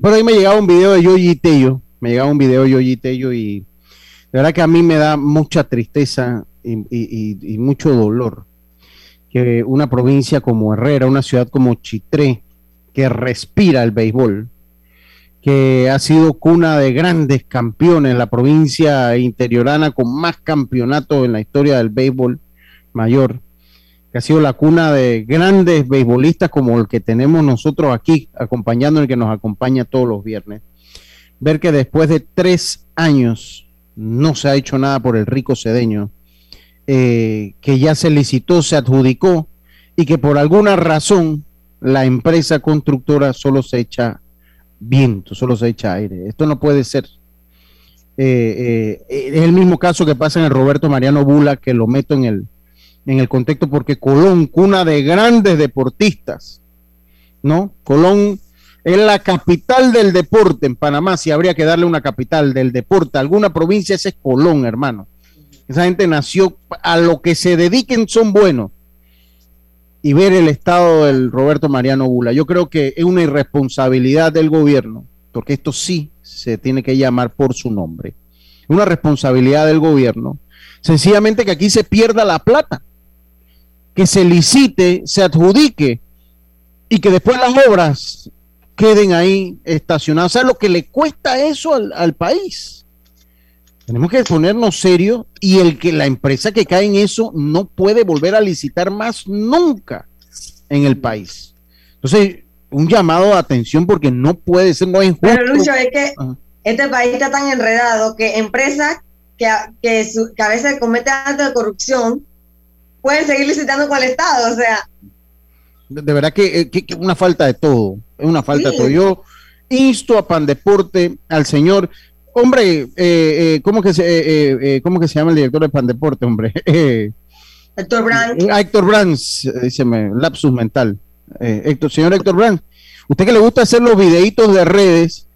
G: por ahí me llegaba un video de Yoyi Tello, me llegaba un video de Yoyi Tello y de verdad que a mí me da mucha tristeza y mucho dolor que una provincia como Herrera, una ciudad como Chitré, que respira el béisbol, que ha sido cuna de grandes campeones, la provincia interiorana con más campeonatos en la historia del béisbol mayor, que ha sido la cuna de grandes beisbolistas como el que tenemos nosotros aquí, acompañando el que nos acompaña todos los viernes. Ver que después de tres años no se ha hecho nada por el rico cedeño, eh, que ya se licitó, se adjudicó y que por alguna razón la empresa constructora solo se echa viento, solo se echa aire. Esto no puede ser. Eh, eh, es el mismo caso que pasa en el Roberto Mariano Bula, que lo meto en el, en el contexto porque Colón, cuna de grandes deportistas, ¿no? Colón es la capital del deporte en Panamá, si habría que darle una capital del deporte, alguna provincia, ese es Colón, hermano. Esa gente nació, a lo que se dediquen son buenos y ver el estado del Roberto Mariano Bula. Yo creo que es una irresponsabilidad del gobierno, porque esto sí se tiene que llamar por su nombre. Una responsabilidad del gobierno, sencillamente que aquí se pierda la plata, que se licite, se adjudique y que después las obras queden ahí estacionadas. O sea, lo que le cuesta eso al, al país. Tenemos que ponernos serios y el que la empresa que cae en eso no puede volver a licitar más nunca en el país. Entonces, un llamado de atención porque no puede ser, no es
H: Pero Lucho, es que este país está tan enredado que empresas que, a- que, su- que a veces cometen actos de corrupción, pueden seguir licitando con el Estado. O sea,
G: De, de verdad que, eh, que- una falta de todo, es una falta de todo. Yo insto a Pandeporte, al señor, hombre, eh, eh, ¿cómo, que se, eh, eh, eh, ¿cómo que se llama el director de Pandeporte, hombre?
H: Héctor Brandt.
G: eh, Héctor Brands, díceme, lapsus mental. Héctor, señor Héctor Brands, usted que le gusta hacer los videitos de redes,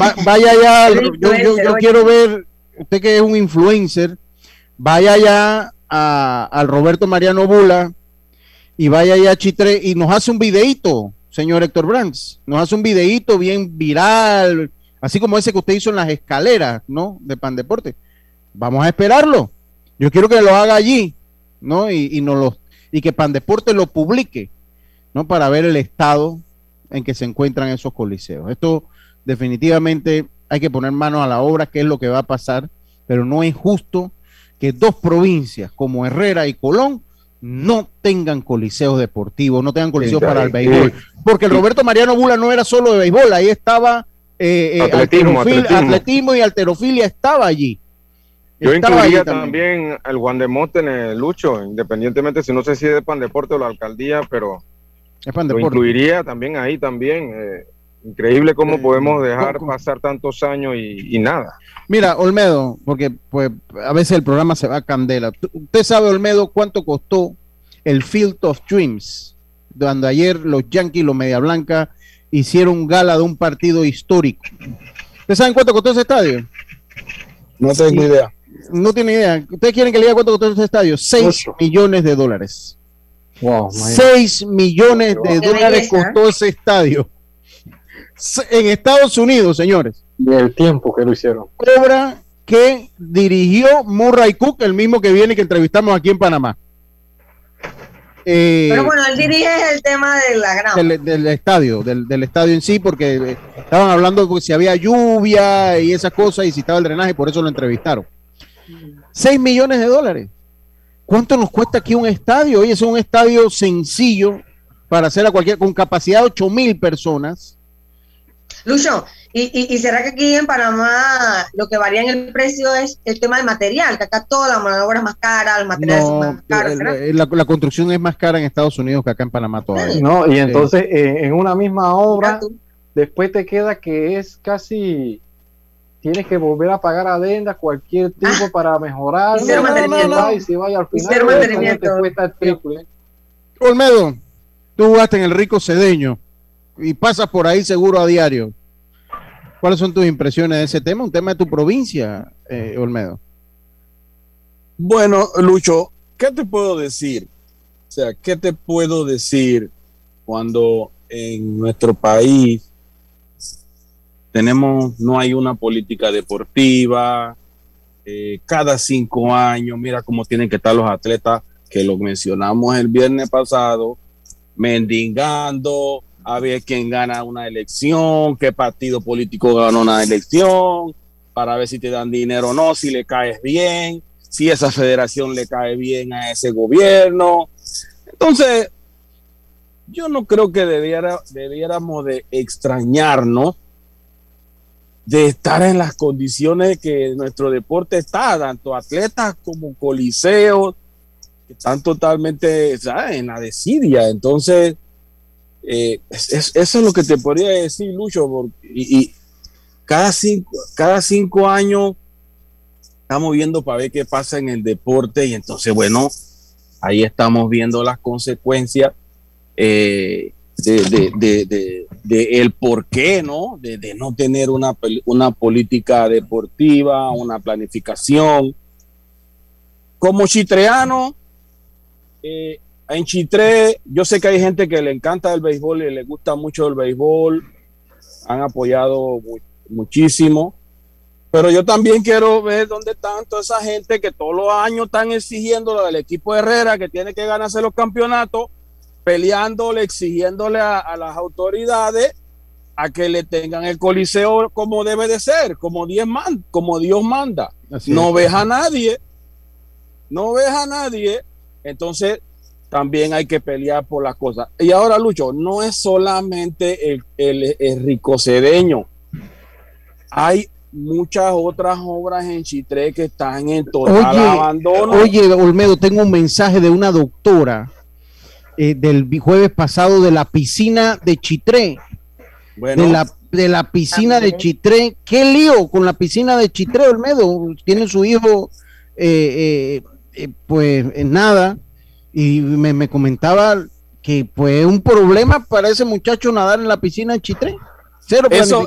G: va- vaya ya, yo, quiero ver, usted que es un influencer, vaya ya al Roberto Mariano Bula y vaya ya a Chitre y nos hace un videíto, señor Héctor Brands, nos hace un videíto bien viral, así como ese que usted hizo en las escaleras, ¿no? De Pan Deporte. Vamos a esperarlo. Yo quiero que lo haga allí, ¿no? Y, y, nos lo, y que Pan Deporte lo publique, ¿no? Para ver el estado en que se encuentran esos coliseos. Esto definitivamente hay que poner manos a la obra, qué es lo que va a pasar, pero no es justo que dos provincias como Herrera y Colón no tengan coliseos deportivos, no tengan coliseos
J: Sí,
G: para el béisbol, porque el Roberto Mariano Bula no era solo de béisbol, ahí estaba eh, eh,
J: Atletismo,
G: alterofil-
J: atletismo.
G: atletismo y alterofilia estaba allí.
J: Yo
G: Estaba allí
J: incluiría también el Juan de Monte en el Lucho, independientemente si no sé si es de Pan Deporte o la alcaldía, pero lo incluiría también ahí también. eh, increíble cómo podemos dejar pasar tantos años y, y nada.
G: Mira, Olmedo, porque pues a veces el programa se va a candela. ¿Usted sabe, Olmedo, cuánto costó el Field of Dreams? Cuando ayer los Yankees, los Media Blanca, hicieron gala de un partido histórico. ¿Ustedes saben cuánto costó ese estadio?
P: No tengo idea.
G: No tiene idea. ¿Ustedes quieren que le diga cuánto costó ese estadio? 6 millones de dólares.
I: Wow,
G: 6 millones de
I: Qué
G: dólares
I: belleza.
G: costó ese estadio. En Estados Unidos, señores.
I: Y el tiempo que lo hicieron.
G: obra que dirigió Murray Cook, el mismo que viene y que entrevistamos aquí en Panamá. Eh,
H: pero bueno, él dirige el tema de la grama.
G: del, del estadio, del, del estadio en sí, porque eh, estaban hablando de si había lluvia y esas cosas y si estaba el drenaje, por eso lo entrevistaron. 6 millones de dólares. ¿Cuánto nos cuesta aquí un estadio? Oye, es un estadio sencillo para hacer a cualquier, con capacidad de 8 mil personas.
H: Lucho, y, y, y será que aquí en Panamá lo que varía en el precio es el tema del material, que acá toda la mano de obra es más cara, los materiales son
G: No,
H: más caros.
G: la, la construcción es más cara en Estados Unidos que acá en Panamá todavía.
I: No, y entonces eh, en una misma obra, después te queda que es casi. Tienes que volver a pagar adendas cualquier tipo para mejorar.
H: y mantenimiento.
I: Y si vaya al final,
H: mantenimiento.
I: te cuesta el triple.
G: Olmedo, tú jugaste en el Rico Cedeño y pasas por ahí seguro a diario. ¿Cuáles son tus impresiones de ese tema? Un tema de tu provincia, eh, Olmedo.
P: Bueno, Lucho, ¿qué te puedo decir? O sea, ¿qué te puedo decir cuando en nuestro país tenemos, no hay una política deportiva? eh, cada cinco años, mira cómo tienen que estar los atletas, que lo mencionamos el viernes pasado, mendigando, a ver quién gana una elección, qué partido político ganó una elección, para ver si te dan dinero o no, si le caes bien, si esa federación le cae bien a ese gobierno. Entonces, yo no creo que debiera, debiéramos de extrañarnos de estar en las condiciones que nuestro deporte está, tanto atletas como coliseos, que están totalmente en la desidia. Entonces, eh, es- es- eso es lo que te podría decir, Lucho, porque- y, cada, cinco, cada cinco años estamos viendo para ver qué pasa en el deporte y entonces, bueno, ahí estamos viendo las consecuencias eh, de, de- de- de- el por qué, ¿no? De, no tener una, una política deportiva, una planificación. Como chitreano, eh, en Chitré, yo sé que hay gente que le encanta el béisbol y le gusta mucho el béisbol, han apoyado mu- muchísimo, pero yo también quiero ver dónde están toda esa gente que todos los años están exigiendo del equipo de Herrera, que tiene que ganarse los campeonatos, peleándole, exigiéndole a, a las autoridades a que le tengan el coliseo como debe de ser, como Dios, man- como Dios manda.
G: Así
P: no
G: es.
P: ves a nadie, no ves a nadie, entonces también hay que pelear por las cosas. Y ahora, Lucho, no es solamente el, el, el ricocedeño. Hay muchas otras obras en Chitré que están en total
G: Oye,
P: abandono.
G: oye, Olmedo, tengo un mensaje de una doctora eh, del jueves pasado de la piscina de Chitré.
P: Bueno.
G: de la, de la piscina de Chitré. ¿Qué lío con la piscina de Chitré, Olmedo? Tiene su hijo, eh, eh, eh, pues nada, y me, me comentaba que pues es un problema para ese muchacho nadar en la piscina de Chitré. Cero
P: Eso-.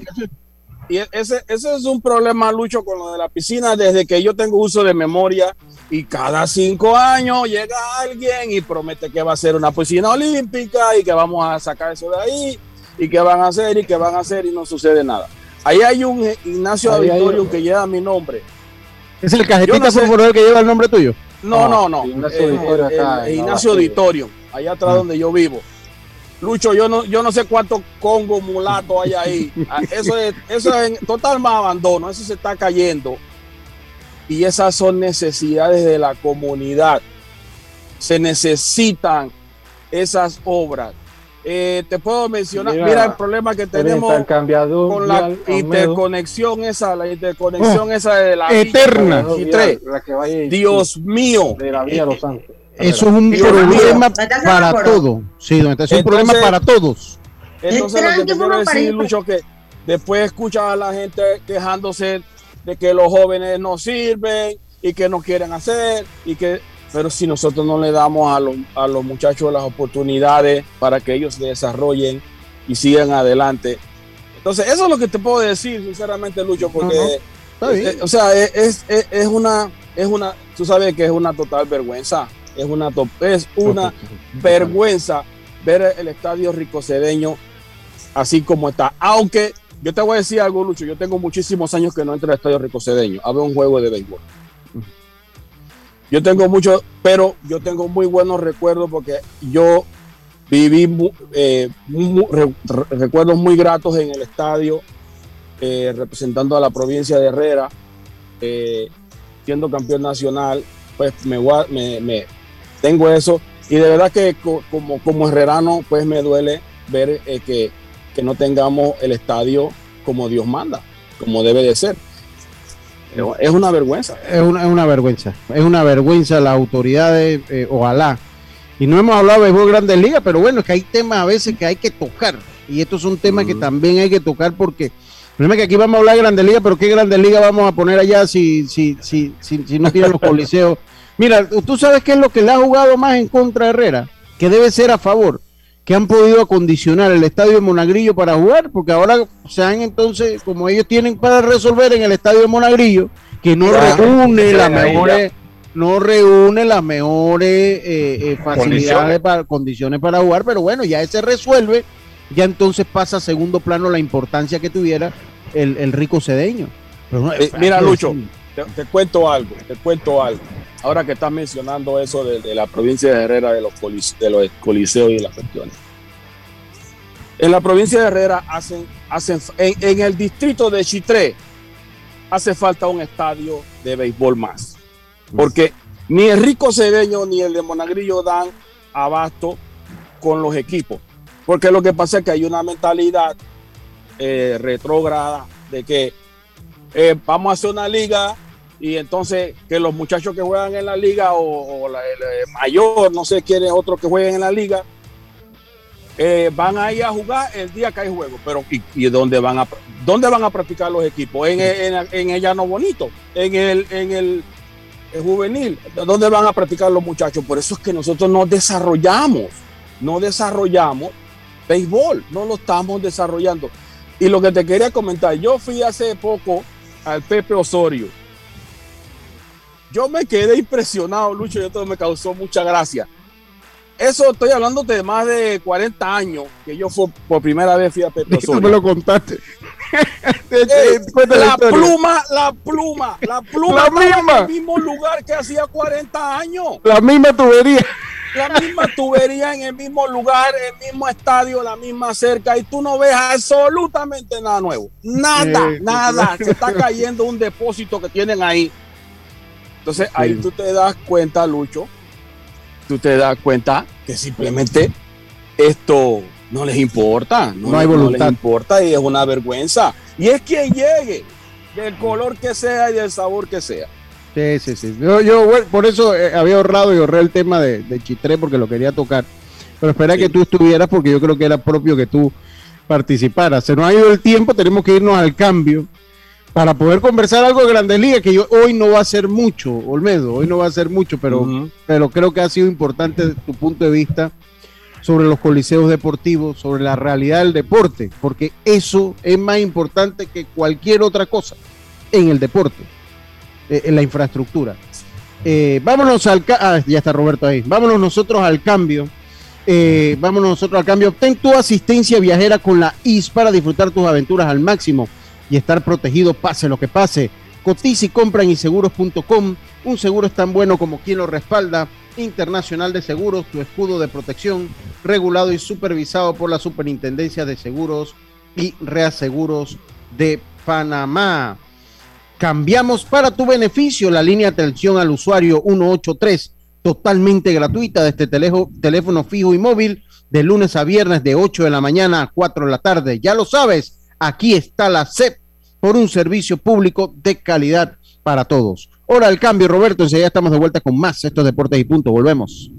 P: Y e- ese, ese es un problema, Lucho, con lo de la piscina desde que yo tengo uso de memoria y cada cinco años llega alguien y promete que va a ser una piscina olímpica y que vamos a sacar eso de ahí y que van a hacer y que van a hacer y no sucede nada. Ahí hay un Ignacio
I: un-
P: que lleva mi nombre.
G: Es el cajetita
P: no sé-
G: por favor que lleva el nombre tuyo.
P: No, no, no.
I: Ignacio
P: Eh,
I: Auditorio acá
P: Ignacio
I: Navasquilla.
P: Auditorium, allá atrás donde yo vivo. Lucho, yo no, yo no sé cuántos Congo mulato hay ahí. Ah, Eso es, eso es en total más abandono, eso se está cayendo. Y esas son necesidades de la comunidad. Se necesitan esas obras. Eh, te puedo mencionar,
I: Mira,
P: mira, el problema que tenemos con la interconexión esa, la interconexión
G: Oh,
P: esa de la
G: eterna.
I: La que vaya y-
P: Dios mío.
I: de la Vía Los Santos.
G: Eso es un
P: Dios
G: problema
H: mío.
G: para todo. Sí, don Esteban, es un problema para todos.
P: Entonces, lo que te quiero decir, Lucho, que después escuchas a la gente quejándose de que los jóvenes no sirven y que no quieren hacer, y que, pero si nosotros no le damos a los, a los muchachos las oportunidades para que ellos se desarrollen y sigan adelante. Entonces, eso es lo que te puedo decir, sinceramente, Lucho, porque.
G: Está bien.
P: eh, o sea, es, es- es- es una, es una, tú sabes que es una total vergüenza, es una, to- es una vergüenza ver el estadio ricocedeño así como está. Aunque yo te voy a decir algo, Lucho, yo tengo muchísimos años que no entro al estadio ricocedeño a ver un juego de béisbol. Yo tengo mucho, pero yo tengo muy buenos recuerdos porque yo viví eh, recuerdos muy gratos en el estadio, eh, representando a la provincia de Herrera, eh, siendo campeón nacional, pues me, me, me- tengo eso. Y de verdad que co- como, como herrerano, pues me duele ver que, que no tengamos el estadio como Dios manda, como debe de ser. Es una vergüenza.
G: Es una, es una vergüenza. Es una vergüenza las autoridades, eh, ojalá. Y no hemos hablado de béisbol Grandes Ligas, pero bueno, es que hay temas a veces que hay que tocar. Y estos son temas que también hay que tocar porque es que aquí vamos a hablar de Grandes Ligas, pero ¿qué Grandes Ligas vamos a poner allá si, si, si, si, si no tiran los coliseos? Mira, tú sabes qué es lo que le ha jugado más en contra a Herrera, que debe ser a favor, que han podido acondicionar el estadio de Monagrillo para jugar, porque ahora se han entonces, como ellos tienen para resolver en el estadio de Monagrillo, que no
P: Ya,
G: reúne las mejores, no reúne las mejores eh, eh, facilidades
P: Condiciones.
G: para condiciones para jugar, pero bueno, ya ese resuelve, ya entonces pasa a segundo plano la importancia que tuviera el, el rico cedeño. Pero no,
P: Eh, mira, Lucho, te, cuento algo, te cuento algo. Ahora que estás mencionando eso de, de la provincia de Herrera, de los, de los coliseos y las cuestiones. En la provincia de Herrera hacen, hacen en, en el distrito de Chitré hace falta un estadio de béisbol más. Porque ni el Rico Cedeño ni el de Monagrillo dan abasto con los equipos. Porque lo que pasa es que hay una mentalidad eh, retrógrada de que eh, vamos a hacer una liga y entonces que los muchachos que juegan en la liga o, o la- el, eh, mayor, no sé quién es otro que jueguen en la liga, eh, van a ir a jugar el día que hay juego. Pero ¿y, y dónde van a dónde van a practicar los equipos? En, el- en, en el llano bonito, en el, en el, el juvenil, ¿dónde van a practicar los muchachos? Por eso es que nosotros no desarrollamos, no desarrollamos béisbol, no lo estamos desarrollando. Y lo que te quería comentar, yo fui hace poco al Pepe Osorio. Yo me quedé impresionado, Lucho, y esto me causó mucha gracia. Eso estoy hablando de más de 40 años que yo fue, por primera vez fui a Pepe
G: Tú
P: Osorio.
G: me lo contaste.
P: Eh,
G: la
P: pluma, la pluma, la pluma
G: La misma.
P: en el mismo lugar que hacía 40 años.
G: La misma tubería.
P: La misma tubería en el mismo lugar, el mismo estadio, la misma cerca, y tú no ves absolutamente nada nuevo. Nada,
G: Sí.
P: nada. Se está cayendo un depósito que tienen ahí. Entonces ahí tú te das cuenta, Lucho, tú te das cuenta que simplemente esto no les importa. No,
G: No hay voluntad.
P: les importa y es una vergüenza. Y es quien llegue. del color que sea y del sabor que sea.
G: Sí, sí, sí. Yo, yo por eso eh, había ahorrado y ahorré el tema de, de, Chitré porque lo quería tocar. Pero espera que tú estuvieras porque yo creo que era propio que tú participaras. Se nos ha ido el tiempo, tenemos que irnos al cambio para poder conversar algo de Grandes Ligas, que yo, hoy no va a ser mucho, Olmedo, hoy no va a ser mucho, pero, pero creo que ha sido importante tu punto de vista sobre los coliseos deportivos, sobre la realidad del deporte, porque eso es más importante que cualquier otra cosa en el deporte, en la infraestructura. Eh, vámonos al ah, ya está Roberto ahí. Vámonos nosotros al cambio. Eh, vámonos nosotros al cambio. Obtén tu asistencia viajera con la IS para disfrutar tus aventuras al máximo y estar protegido pase lo que pase. Cotiza y compra en inseguros.com. Un seguro es tan bueno como quien lo respalda. Internacional de Seguros, tu escudo de protección, regulado y supervisado por la Superintendencia de Seguros y Reaseguros de Panamá. Cambiamos para tu beneficio la línea de atención al usuario 183, totalmente gratuita de este teléfono fijo y móvil, de lunes a viernes de 8 de la mañana a 4 de la tarde. Ya lo sabes, aquí está la CEP por un servicio público de calidad para todos. Hora del cambio, Roberto. Enseguida estamos de vuelta con más estos deportes y punto. Volvemos.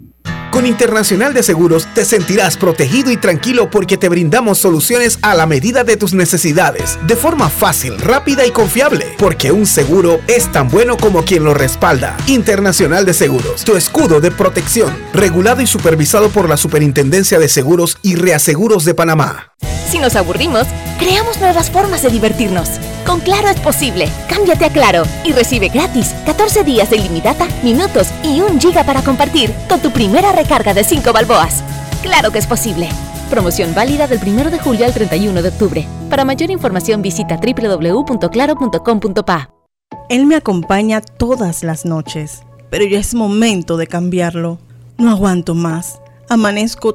Q: Con Internacional de Seguros te sentirás protegido y tranquilo porque te brindamos soluciones a la medida de tus necesidades, de forma fácil, rápida y confiable, porque un seguro es tan bueno como quien lo respalda. Internacional de Seguros, tu escudo de protección, regulado y supervisado por la Superintendencia de Seguros y Reaseguros de Panamá.
R: Si nos aburrimos, creamos nuevas formas de divertirnos. Con Claro es posible. Cámbiate a Claro y recibe gratis 14 días de ilimitada, minutos y un giga para compartir con tu primera recarga de 5 balboas. Claro que es posible. Promoción válida del 1 de julio al 31 de octubre. Para mayor información visita www.claro.com.pa.
S: Él me acompaña todas las noches, pero ya es momento de cambiarlo. No aguanto más. Amanezco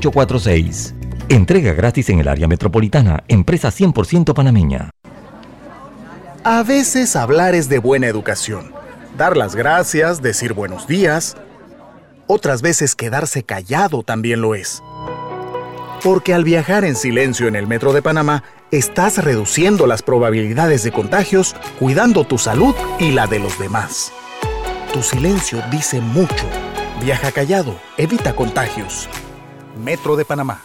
A: 6151-3846. Entrega gratis en el área metropolitana. Empresa 100% panameña.
O: A veces hablar es de buena educación. Dar las gracias, decir buenos días. Otras veces quedarse callado también lo es. Porque al viajar en silencio en el metro de Panamá, estás reduciendo las probabilidades de contagios, cuidando tu salud y la de los demás. Tu silencio dice mucho. Viaja callado, evita contagios. Metro de Panamá.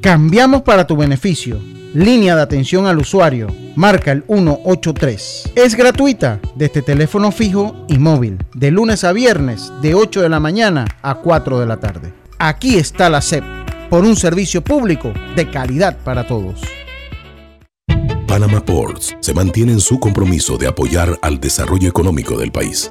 G: Cambiamos para tu beneficio. Línea de atención al usuario. Marca el 183. Es gratuita desde teléfono fijo y móvil. De lunes a viernes de 8 de la mañana a 4 de la tarde. Aquí está la SEP por un servicio público de calidad para todos.
M: Panama Ports se mantiene en su compromiso de apoyar al desarrollo económico del país.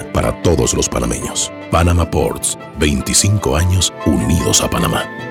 M: para todos los panameños. Panama Ports, 25 años unidos a Panamá.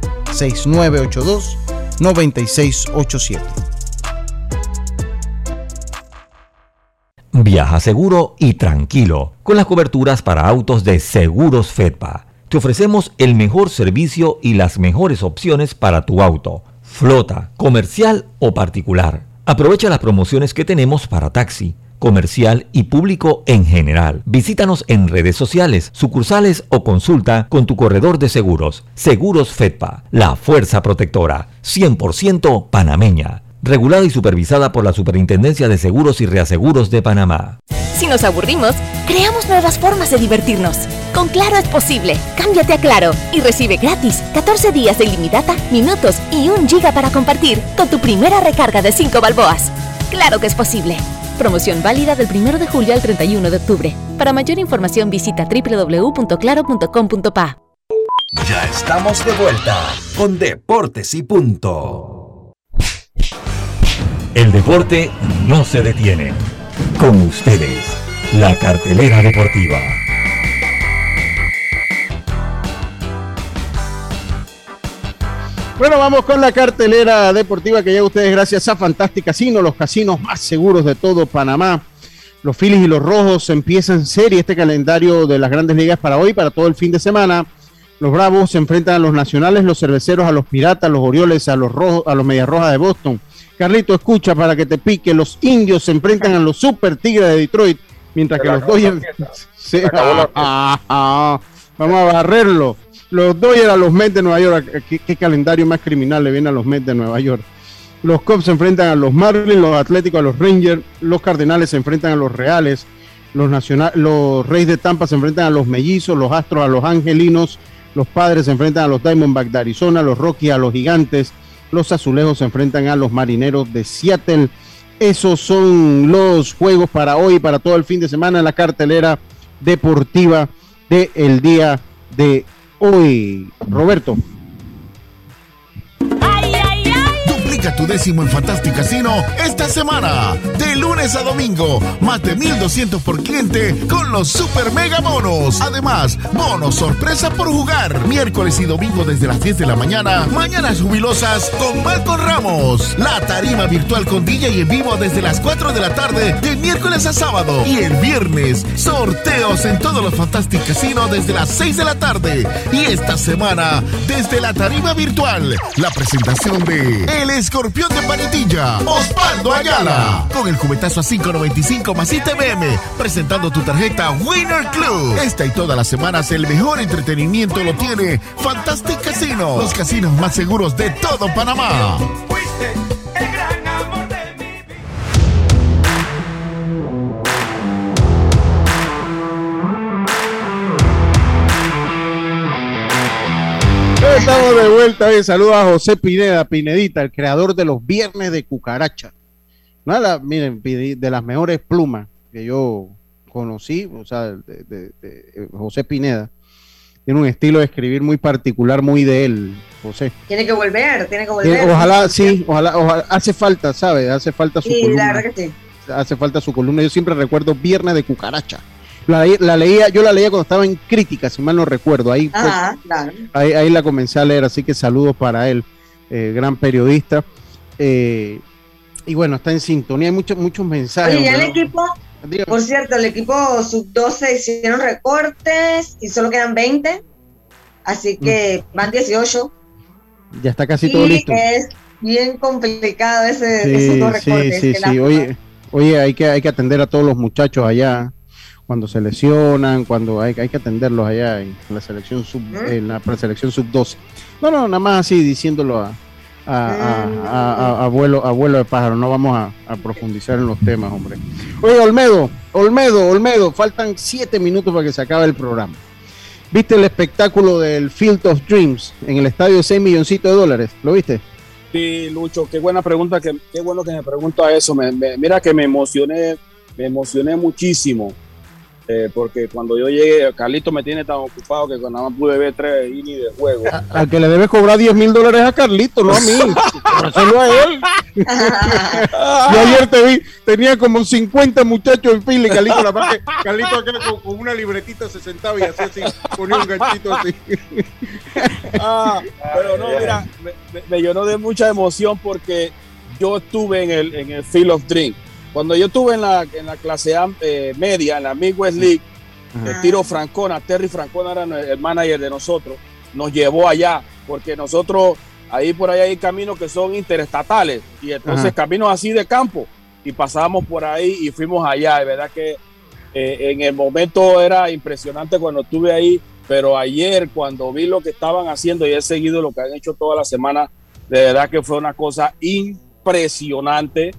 G: 6982-9687.
A: Viaja seguro y tranquilo con las coberturas para autos de Seguros Fedpa. Te ofrecemos el mejor servicio y las mejores opciones para tu auto, flota, comercial o particular. Aprovecha las promociones que tenemos para taxi, comercial y público en general. Visítanos en redes sociales, sucursales o consulta con tu corredor de seguros. Seguros Fedpa, la fuerza protectora, 100% panameña regulada y supervisada por la Superintendencia de Seguros y Reaseguros de Panamá.
R: Si nos aburrimos, creamos nuevas formas de divertirnos. Con Claro es posible. Cámbiate a Claro y recibe gratis 14 días de ilimitada, minutos y un giga para compartir con tu primera recarga de 5 balboas. Claro que es posible. Promoción válida del 1 de julio al 31 de octubre. Para mayor información visita www.claro.com.pa.
E: Ya estamos de vuelta con Deportes y Punto.
A: El deporte no se detiene. Con ustedes, la cartelera deportiva.
G: Bueno, vamos con la cartelera deportiva que ya ustedes gracias a Fantastic Casino, los casinos más seguros de todo Panamá. Los Phillies y los Rojos empiezan serie este calendario de las grandes ligas para hoy, para todo el fin de semana. Los Bravos se enfrentan a los Nacionales, los Cerveceros a los Piratas, los Orioles a los Rojos, a los Medias Rojas de Boston. Carlito, escucha para que te pique. Los indios se enfrentan a los Super Tigres de Detroit, mientras que los Dodgers. Sí, ah, ah, vamos a barrerlo. Los Dodgers a los Mets de Nueva York. ¿Qué, calendario más criminal le viene a los Mets de Nueva York? Los Cubs se enfrentan a los Marlins, los Atléticos a los Rangers, los Cardenales se enfrentan a los Reales, los, los Reyes de Tampa se enfrentan a los Mellizos, los Astros a los Angelinos, los Padres se enfrentan a los Diamondbacks de Arizona, los Rockies a los Gigantes, los Azulejos se enfrentan a los Marineros de Seattle. Esos son los juegos para hoy, para todo el fin de semana en la cartelera deportiva del día de hoy. Roberto.
N: Duplica tu décimo en Fantastic Casino esta semana. De lunes a domingo, más de 1200 por cliente con los super mega bonos. Además, bonos sorpresa por jugar. Miércoles y domingo desde las 10 de la mañana. Mañanas jubilosas con Marco Ramos. La tarima virtual con DJ en vivo desde las 4 de la tarde de miércoles a sábado. Y el viernes, sorteos en todos los Fantastic Casino desde las 6 de la tarde. Y esta semana, desde la tarima virtual, la presentación de El Escorpión de Panitilla, Osvaldo Ayala. Con el cubetazo a 5.95 más ITBM, presentando tu tarjeta Winner Club. Esta y todas las semanas el mejor entretenimiento lo tiene Fantastic Casino, los casinos más seguros de todo Panamá.
G: Estamos de vuelta. Bien. Saludos a José Pineda, Pinedita, el creador de los viernes de cucaracha. Nada, miren, de las mejores plumas que yo conocí, o sea, de, de- de José Pineda. Tiene un estilo de escribir muy particular, muy de él, José.
H: Tiene que volver, tiene que
G: Eh,
H: volver.
G: Ojalá, sí, ojalá, ojalá, hace falta, ¿sabes? Hace falta su
H: Sí, la
G: columna.
H: verdad que sí.
G: Hace falta su columna. Yo siempre recuerdo Viernes de Cucaracha. La, la leía, yo la leía cuando estaba en crítica, si mal no recuerdo. Ahí, pues,
H: claro.
G: ahí, ahí la comencé a leer, así que saludos para él, eh, gran periodista. Eh, y bueno, está en sintonía, hay muchos, muchos mensajes.
H: Oye, ya el equipo, por cierto, el equipo sub-12 hicieron recortes y solo quedan 20. Así que van 18.
G: Ya está casi
H: y
G: todo listo.
H: es bien complicado ese,
G: Sí,
H: esos dos
G: sí,
H: recortes.
G: sí, sí. oye hay, que, hay que atender a todos los muchachos allá cuando se lesionan, cuando hay, hay que atenderlos allá en la selección sub, en la preselección sub 12. No, no, nada más así diciéndolo a, a, a- a- a- a vuelo, a vuelo de pájaro. No vamos a, a profundizar en los temas, hombre. Oye, Olmedo, Olmedo, Olmedo, faltan siete minutos para que se acabe el programa. ¿Viste el espectáculo del Field of Dreams en el estadio de 6 milloncitos de dólares? ¿Lo viste?
P: Sí, Lucho, qué buena pregunta, que, qué bueno que me pregunta eso. Me- me- mira que me emocioné, me emocioné muchísimo. Eh, porque cuando yo llegué, Carlito me tiene tan ocupado que nada más pude ver tres innings de juego.
G: Al que le debe cobrar 10 mil dólares a Carlito, no a mí. Hacerlo a él. yo ayer te vi, tenía como 50 muchachos en fila y Carlito, la parte, Carlito acá con, con una libretita se sentaba y hacía así, ponía un ganchito así.
P: Ah, pero no, mira, me, me- me llenó de mucha emoción porque yo estuve en el, en el Field of Dream. Cuando yo estuve en la, en la clase eh, media, en la Midwest League, el tiro Francona, Terry Francona era el manager de nosotros, nos llevó allá, porque nosotros, ahí por ahí hay caminos que son interestatales, y entonces
G: Ajá.
P: caminos así de campo, y pasábamos por ahí y fuimos allá, de verdad que eh, en el momento era impresionante cuando estuve ahí, pero ayer cuando vi lo que estaban haciendo y he seguido lo que han hecho toda la semana, de verdad que fue una cosa impresionante,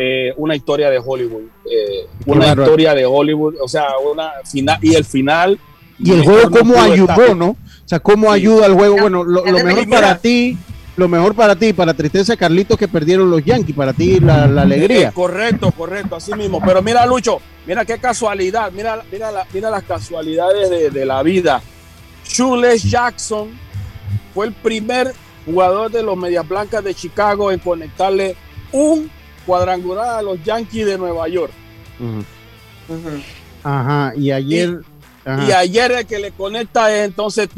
P: eh, una historia de Hollywood, eh, una historia de Hollywood, o sea, una final y el final.
G: Y el juego cómo ayudó,
P: estar.
G: ¿no? O sea, cómo ayuda al juego. Bueno, lo, lo mejor para ti, lo mejor para ti, para tristeza Carlitos que perdieron los Yankees, para ti la, la alegría.
P: Eh, correcto, correcto, así mismo. Pero mira, Lucho, mira qué casualidad, mira, mira, la- mira las casualidades de, de la vida. Shoeless Jackson fue el primer jugador de los Medias Blancas de Chicago en conectarle un cuadrangular a los Yankees de Nueva York.
G: Ajá, y ayer. ajá.
P: Y ayer el que le conecta es entonces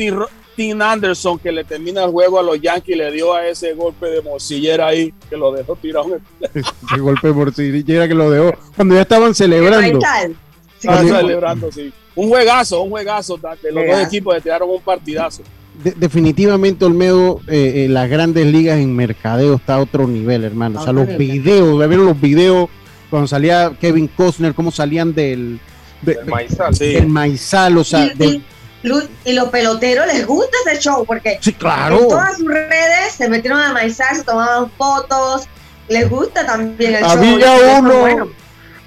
P: Tim, Anderson, que le termina el juego a los Yankees, le dio a ese golpe de morcillera ahí, que lo dejó tirado el
G: golpe por si era que lo dejó. Cuando ya estaban celebrando.
P: Están
G: Cuando-
P: celebrando, sí. Un juegazo, un juegazo de los dos equipos le tiraron un partidazo.
G: De- definitivamente, Olmedo, eh, eh, las grandes ligas en mercadeo está a otro nivel, hermano. O sea, los videos, ¿ya ¿vieron los videos cuando salía Kevin Costner, cómo salían del, de- de-
P: maizal, sí.
G: del maizal, o sea,
H: Y-
G: de-
H: y, Lu- y los peloteros les gusta ese show porque
G: Sí, claro.
H: en todas sus redes se metieron a maizar, se tomaban fotos, les gusta también el show.
G: había
H: es
G: uno,
H: bueno.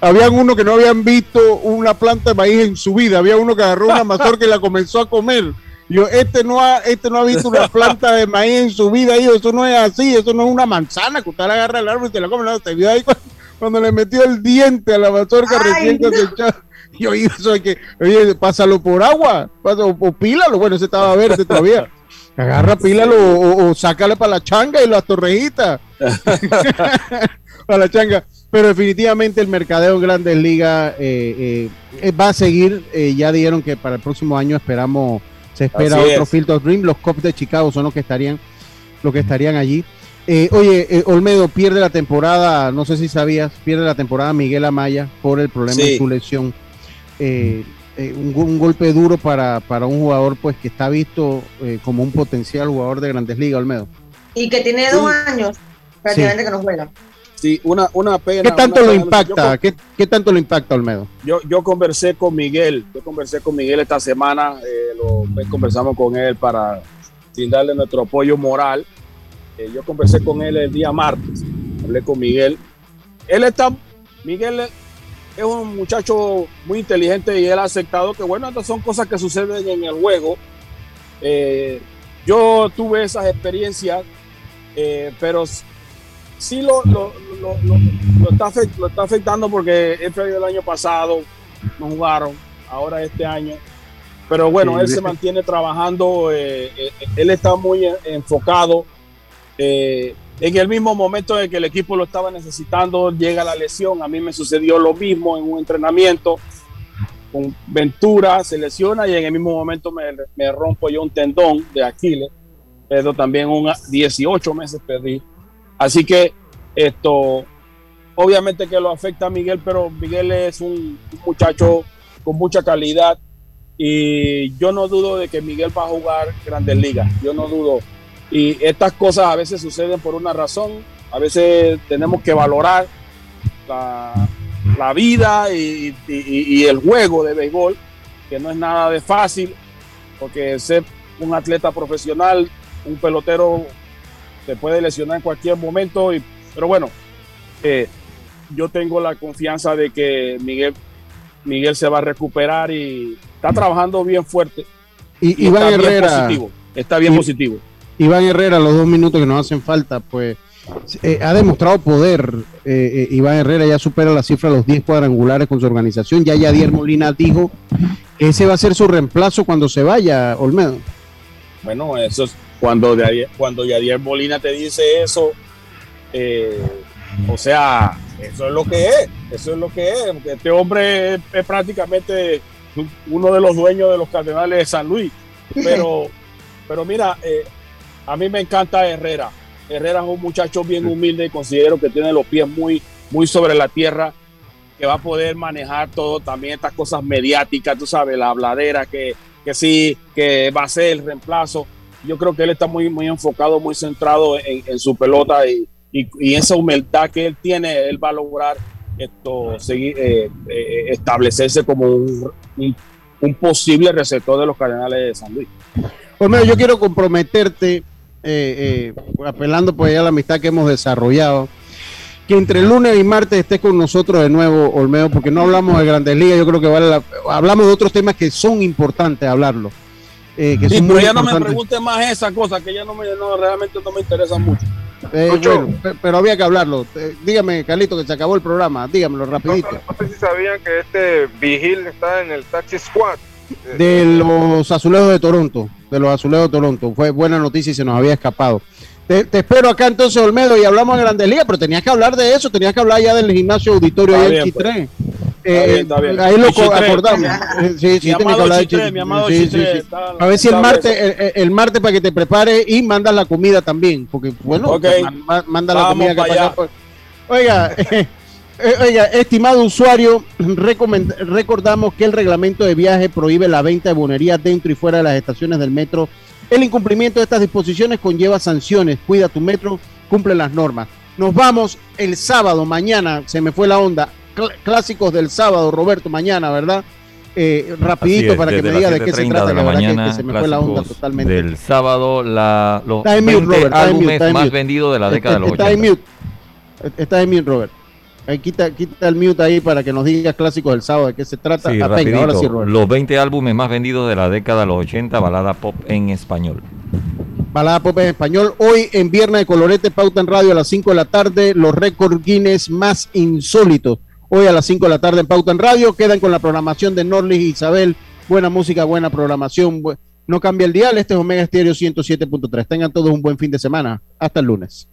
G: habían uno que no habían visto una planta de maíz en su vida, había uno que agarró una mazorca y la comenzó a comer. Yo, este no ha, este no ha visto una planta de maíz en su vida, yo, eso no es así, eso no es una manzana, que usted la agarra el árbol y se la come, no, vio ahí cuando, cuando le metió el diente a la mazorca recién cosechada. Y oye, eso hay que, oye, pásalo por agua, pásalo, o pílalo, bueno, ese estaba verde todavía. Agarra, pílalo o, o sácale para la changa y las torrejitas. para la changa. Pero definitivamente el mercadeo en Grandes Ligas eh, eh, va a seguir. eh, ya dijeron que para el próximo año esperamos, se espera
P: Así
G: otro
P: es.
G: Field of Dream. Los Cubs de Chicago son los que estarían, los que estarían allí. Eh, oye, eh, Olmedo pierde la temporada, no sé si sabías, pierde la temporada Miguel Amaya por el problema
P: Sí.
G: de su lesión. Eh, eh, un, go- un golpe duro para, para un jugador pues que está visto eh, como un potencial jugador de Grandes Ligas, Olmedo.
H: Y que tiene dos años prácticamente que no juega.
P: Sí, una, una pena.
G: ¿Qué tanto lo
P: pena.
G: impacta?
P: Yo,
G: ¿Qué, qué tanto lo impacta, Olmedo?
P: yo, yo conversé con Miguel, yo conversé con Miguel esta semana, eh, lo, pues, conversamos con él para brindarle nuestro apoyo moral. Eh, yo conversé con él el día martes, hablé con Miguel. Él está, Miguel es un muchacho muy inteligente y él ha aceptado que, bueno, estas son cosas que suceden en el juego. Eh, yo tuve esas experiencias, eh, pero sí lo, lo, lo, lo- lo está, afect- lo está afectando porque él perdió el año pasado, no jugaron, ahora este año. Pero bueno,
G: Sí,
P: él se mantiene trabajando, eh, eh, él está muy en- enfocado. eh, en el mismo momento en que el equipo lo estaba necesitando, llega la lesión. A mí me sucedió lo mismo en un entrenamiento con Ventura, se lesiona y en el mismo momento me, me rompo yo un tendón de Aquiles. Pero también un 18 meses perdí. Así que esto, obviamente que lo afecta a Miguel, pero Miguel es un, muchacho con mucha calidad y yo no dudo de que Miguel va a jugar Grandes Ligas. Yo no dudo. Y estas cosas a veces suceden por una razón. A veces tenemos que valorar la, la vida y el juego de béisbol, que no es nada de fácil, porque ser un atleta profesional, un pelotero, se puede lesionar en cualquier momento. Y, pero bueno, eh, yo tengo la confianza de que Miguel, Miguel se va a recuperar y está trabajando bien fuerte.
G: Y,
P: Y
G: Iván
P: está bien
G: Herrera.
P: positivo, está bien
G: Y-
P: positivo.
G: Iván Herrera, los dos minutos que nos hacen falta, pues eh, ha demostrado poder. Eh, eh, Iván Herrera ya supera la cifra de los 10 cuadrangulares con su organización. Ya Yadier Molina dijo que ese va a ser su reemplazo cuando se vaya, Olmedo.
P: Bueno, eso es cuando, Yadier, cuando Yadier Molina te dice eso, o sea, eso es lo que es, eso es lo que es. Este hombre es, es prácticamente uno de los dueños de los Cardenales de San Luis. Pero, pero mira, a mí me encanta Herrera. Herrera es un muchacho bien humilde y considero que tiene los pies muy, muy sobre la tierra, que va a poder manejar todo, también estas cosas mediáticas, tú sabes, la habladera, que, que sí, que va a ser el reemplazo. Yo creo que él está muy, muy enfocado, muy centrado en, su pelota y, y, esa humildad que él tiene, él va a lograr esto, seguir, eh, eh, establecerse como un, un, posible receptor de los Cardenales de San Luis.
G: Pues yo quiero comprometerte eh, eh, apelando pues ya a la amistad que hemos desarrollado, que entre lunes y martes estés con nosotros de nuevo, Olmedo, porque no hablamos de Grandes Ligas, yo creo que vale la, hablamos de otros temas que son importantes hablarlo.
P: Que pero ya no me pregunte más esa cosa, que ya no me, no, realmente no me interesa mucho.
G: Eh, pero había que hablarlo. dígame, Carlito, que se acabó el programa. Dígamelo rapidito.
J: No, sé si sabían que este Vigil está en el Taxi Squad.
G: De los azulejos de Toronto de los azulejos de Toronto. Fue buena noticia y se nos había escapado. Te, espero acá entonces, Olmedo, y hablamos de Grandes Ligas, pero tenías que hablar de eso, tenías que hablar ya del gimnasio auditorio ahí en Chitré. Eh, ahí lo acordamos. Eh, sí, sí, A ver si el martes, el, martes para que te prepare y mandas la comida también, porque bueno, manda la comida que. Oiga, Eh, oiga, estimado usuario, recordamos que el reglamento de viaje prohíbe la venta de bonería dentro y fuera de las estaciones del metro. El incumplimiento de estas disposiciones conlleva sanciones. Cuida tu metro, cumple las normas. Nos vamos el sábado, mañana, se me fue la onda. Clásicos del sábado, Roberto, mañana, ¿verdad? Eh, rapidito para que me diga de qué se trata,
K: la, mañana, se me fue la onda totalmente. Del sábado, la, los 20 álbumes más vendidos de la década de los 80. Está en
G: mute. Está en mute, Robert quita, quita el mute ahí para que nos digas clásicos del sábado de qué se trata.
K: Sí, ahora sí, los 20 álbumes más vendidos de la década de los 80, balada pop en español.
G: Balada pop en español. Hoy en Viernes de Colorete, Pauta en Radio a las 5 de la tarde, los récord Guinness más insólitos. Hoy a las 5 de la tarde en Pauta en Radio. Quedan con la programación de Norlis y Isabel. Buena música, buena programación. No cambia el dial. Este es Omega Estéreo 107.3. Tengan todos un buen fin de semana. Hasta el lunes.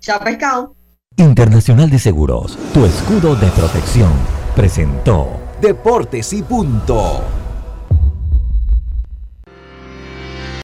H: Chao, pescado.
A: Internacional de Seguros, tu escudo de protección, presentó
E: Deportes y punto.